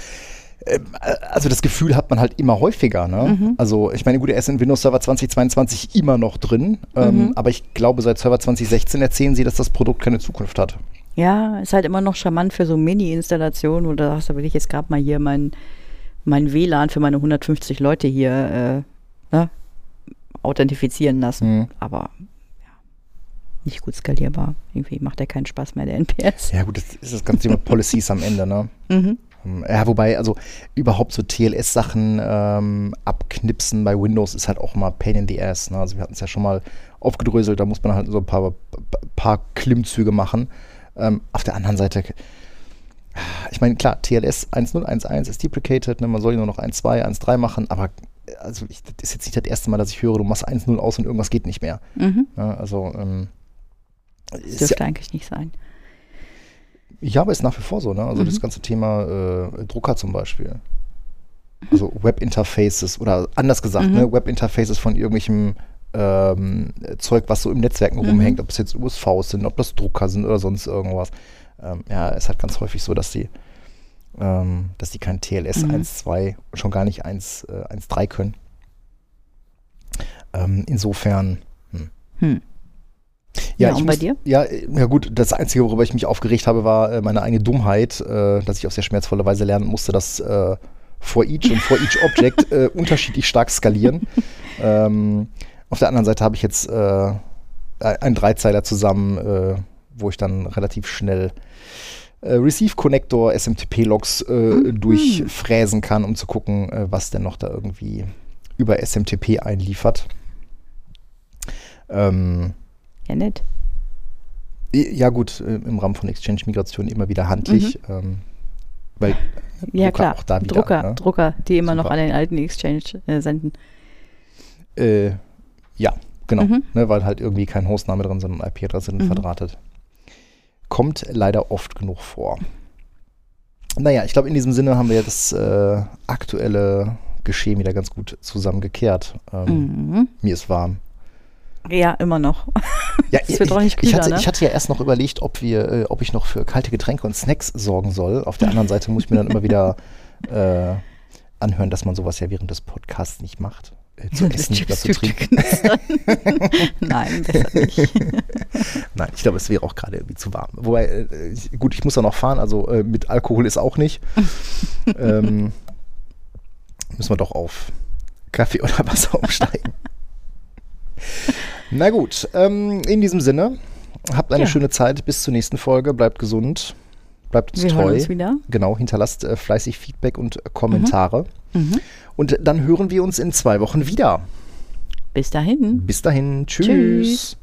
Also das Gefühl hat man halt immer häufiger. Ne? Also ich meine, gut, er ist in Windows Server 2022 immer noch drin, ähm, aber ich glaube, seit Server 2016 erzählen sie, dass das Produkt keine Zukunft hat. Ja, ist halt immer noch charmant für so Mini-Installationen, wo du sagst, da will ich jetzt gerade mal hier mein, mein WLAN für meine 150 Leute hier äh, ne, authentifizieren lassen. Mhm. Aber ja, nicht gut skalierbar. Irgendwie macht er keinen Spaß mehr, der NPS. Ja gut, das ist das ganze Thema Policies am Ende. Ne? Mhm. Ja, wobei, also überhaupt so TLS-Sachen ähm, abknipsen bei Windows ist halt auch immer Pain in the Ass. Ne? Also wir hatten es ja schon mal aufgedröselt, da muss man halt so ein paar, paar Klimmzüge machen. Ähm, auf der anderen Seite, ich meine, klar, TLS 1.0.1.1 ist deprecated, ne? man soll ja nur noch 1.2, 1.3 machen, aber also ich, das ist jetzt nicht das erste Mal, dass ich höre, du machst 1.0 aus und irgendwas geht nicht mehr. Mhm. Ne? Also ähm, Das dürfte ja, eigentlich nicht sein. Ja, aber ist nach wie vor so, ne? Also das ganze Thema äh, Drucker zum Beispiel. Also Webinterfaces oder anders gesagt, ne, Webinterfaces von irgendwelchem ähm, Zeug, was so im Netzwerken rumhängt, ob es jetzt USVs sind, ob das Drucker sind oder sonst irgendwas. Ähm, ja, es hat ganz häufig so, dass die, ähm, dass die kein TLS 1.2 und schon gar nicht 1, äh, 1.3 können. Ähm, insofern, hm. Hm. Ja, Ja, ich und bei muss, dir? Ja, ja gut, das Einzige, worüber ich mich aufgeregt habe, war äh, meine eigene Dummheit, äh, dass ich auf sehr schmerzvolle Weise lernen musste, dass äh, for each und for each [laughs] Object äh, unterschiedlich stark skalieren. ähm, auf der anderen Seite habe ich jetzt äh, einen Dreizeiler zusammen, äh, wo ich dann relativ schnell äh, Receive Connector SMTP-Logs äh, durchfräsen kann, um zu gucken, was denn noch da irgendwie über SMTP einliefert. Ähm, Ja, nett. ja, gut, äh, im Rahmen von Exchange-Migration immer wieder handlich. Ähm, weil Ja, Drucker klar. auch da wieder, Drucker, ne? Drucker, die immer noch Super. an den alten Exchange äh, senden. Äh, ja, genau. Mhm. Ne, weil halt irgendwie kein Hostname drin, sondern IP-Adresse drin Mhm. verdrahtet. Kommt leider oft genug vor. Naja, ich glaube, in diesem Sinne haben wir das äh, aktuelle Geschehen wieder ganz gut zusammengekehrt. Ähm, Mhm. Mir ist warm. Ja, immer noch. [laughs] Ja, Es wird ich, auch nicht ich, kühler, hatte, ne? ich hatte ja erst noch überlegt, ob wir, äh, ob ich noch für kalte Getränke und Snacks sorgen soll. Auf der anderen Seite muss ich mir dann immer wieder [laughs] äh, anhören, dass man sowas ja während des Podcasts nicht macht. Äh, zu essen oder zu trinken. [laughs] Nein, besser nicht. Nein, ich glaube, es wäre auch gerade irgendwie zu warm. Wobei, äh, ich, gut, ich muss ja noch fahren, also äh, mit Alkohol ist auch nicht. ähm, müssen wir doch auf Kaffee oder Wasser umsteigen. Na gut, ähm, in diesem Sinne, habt eine Ja. schöne Zeit bis zur nächsten Folge. Bleibt gesund, bleibt uns Wir treu. hören uns wieder. Genau, hinterlasst äh, fleißig Feedback und äh, Kommentare. Mhm. Und dann hören wir uns in zwei Wochen wieder. Bis dahin. Bis dahin, tschüss. Tschüss.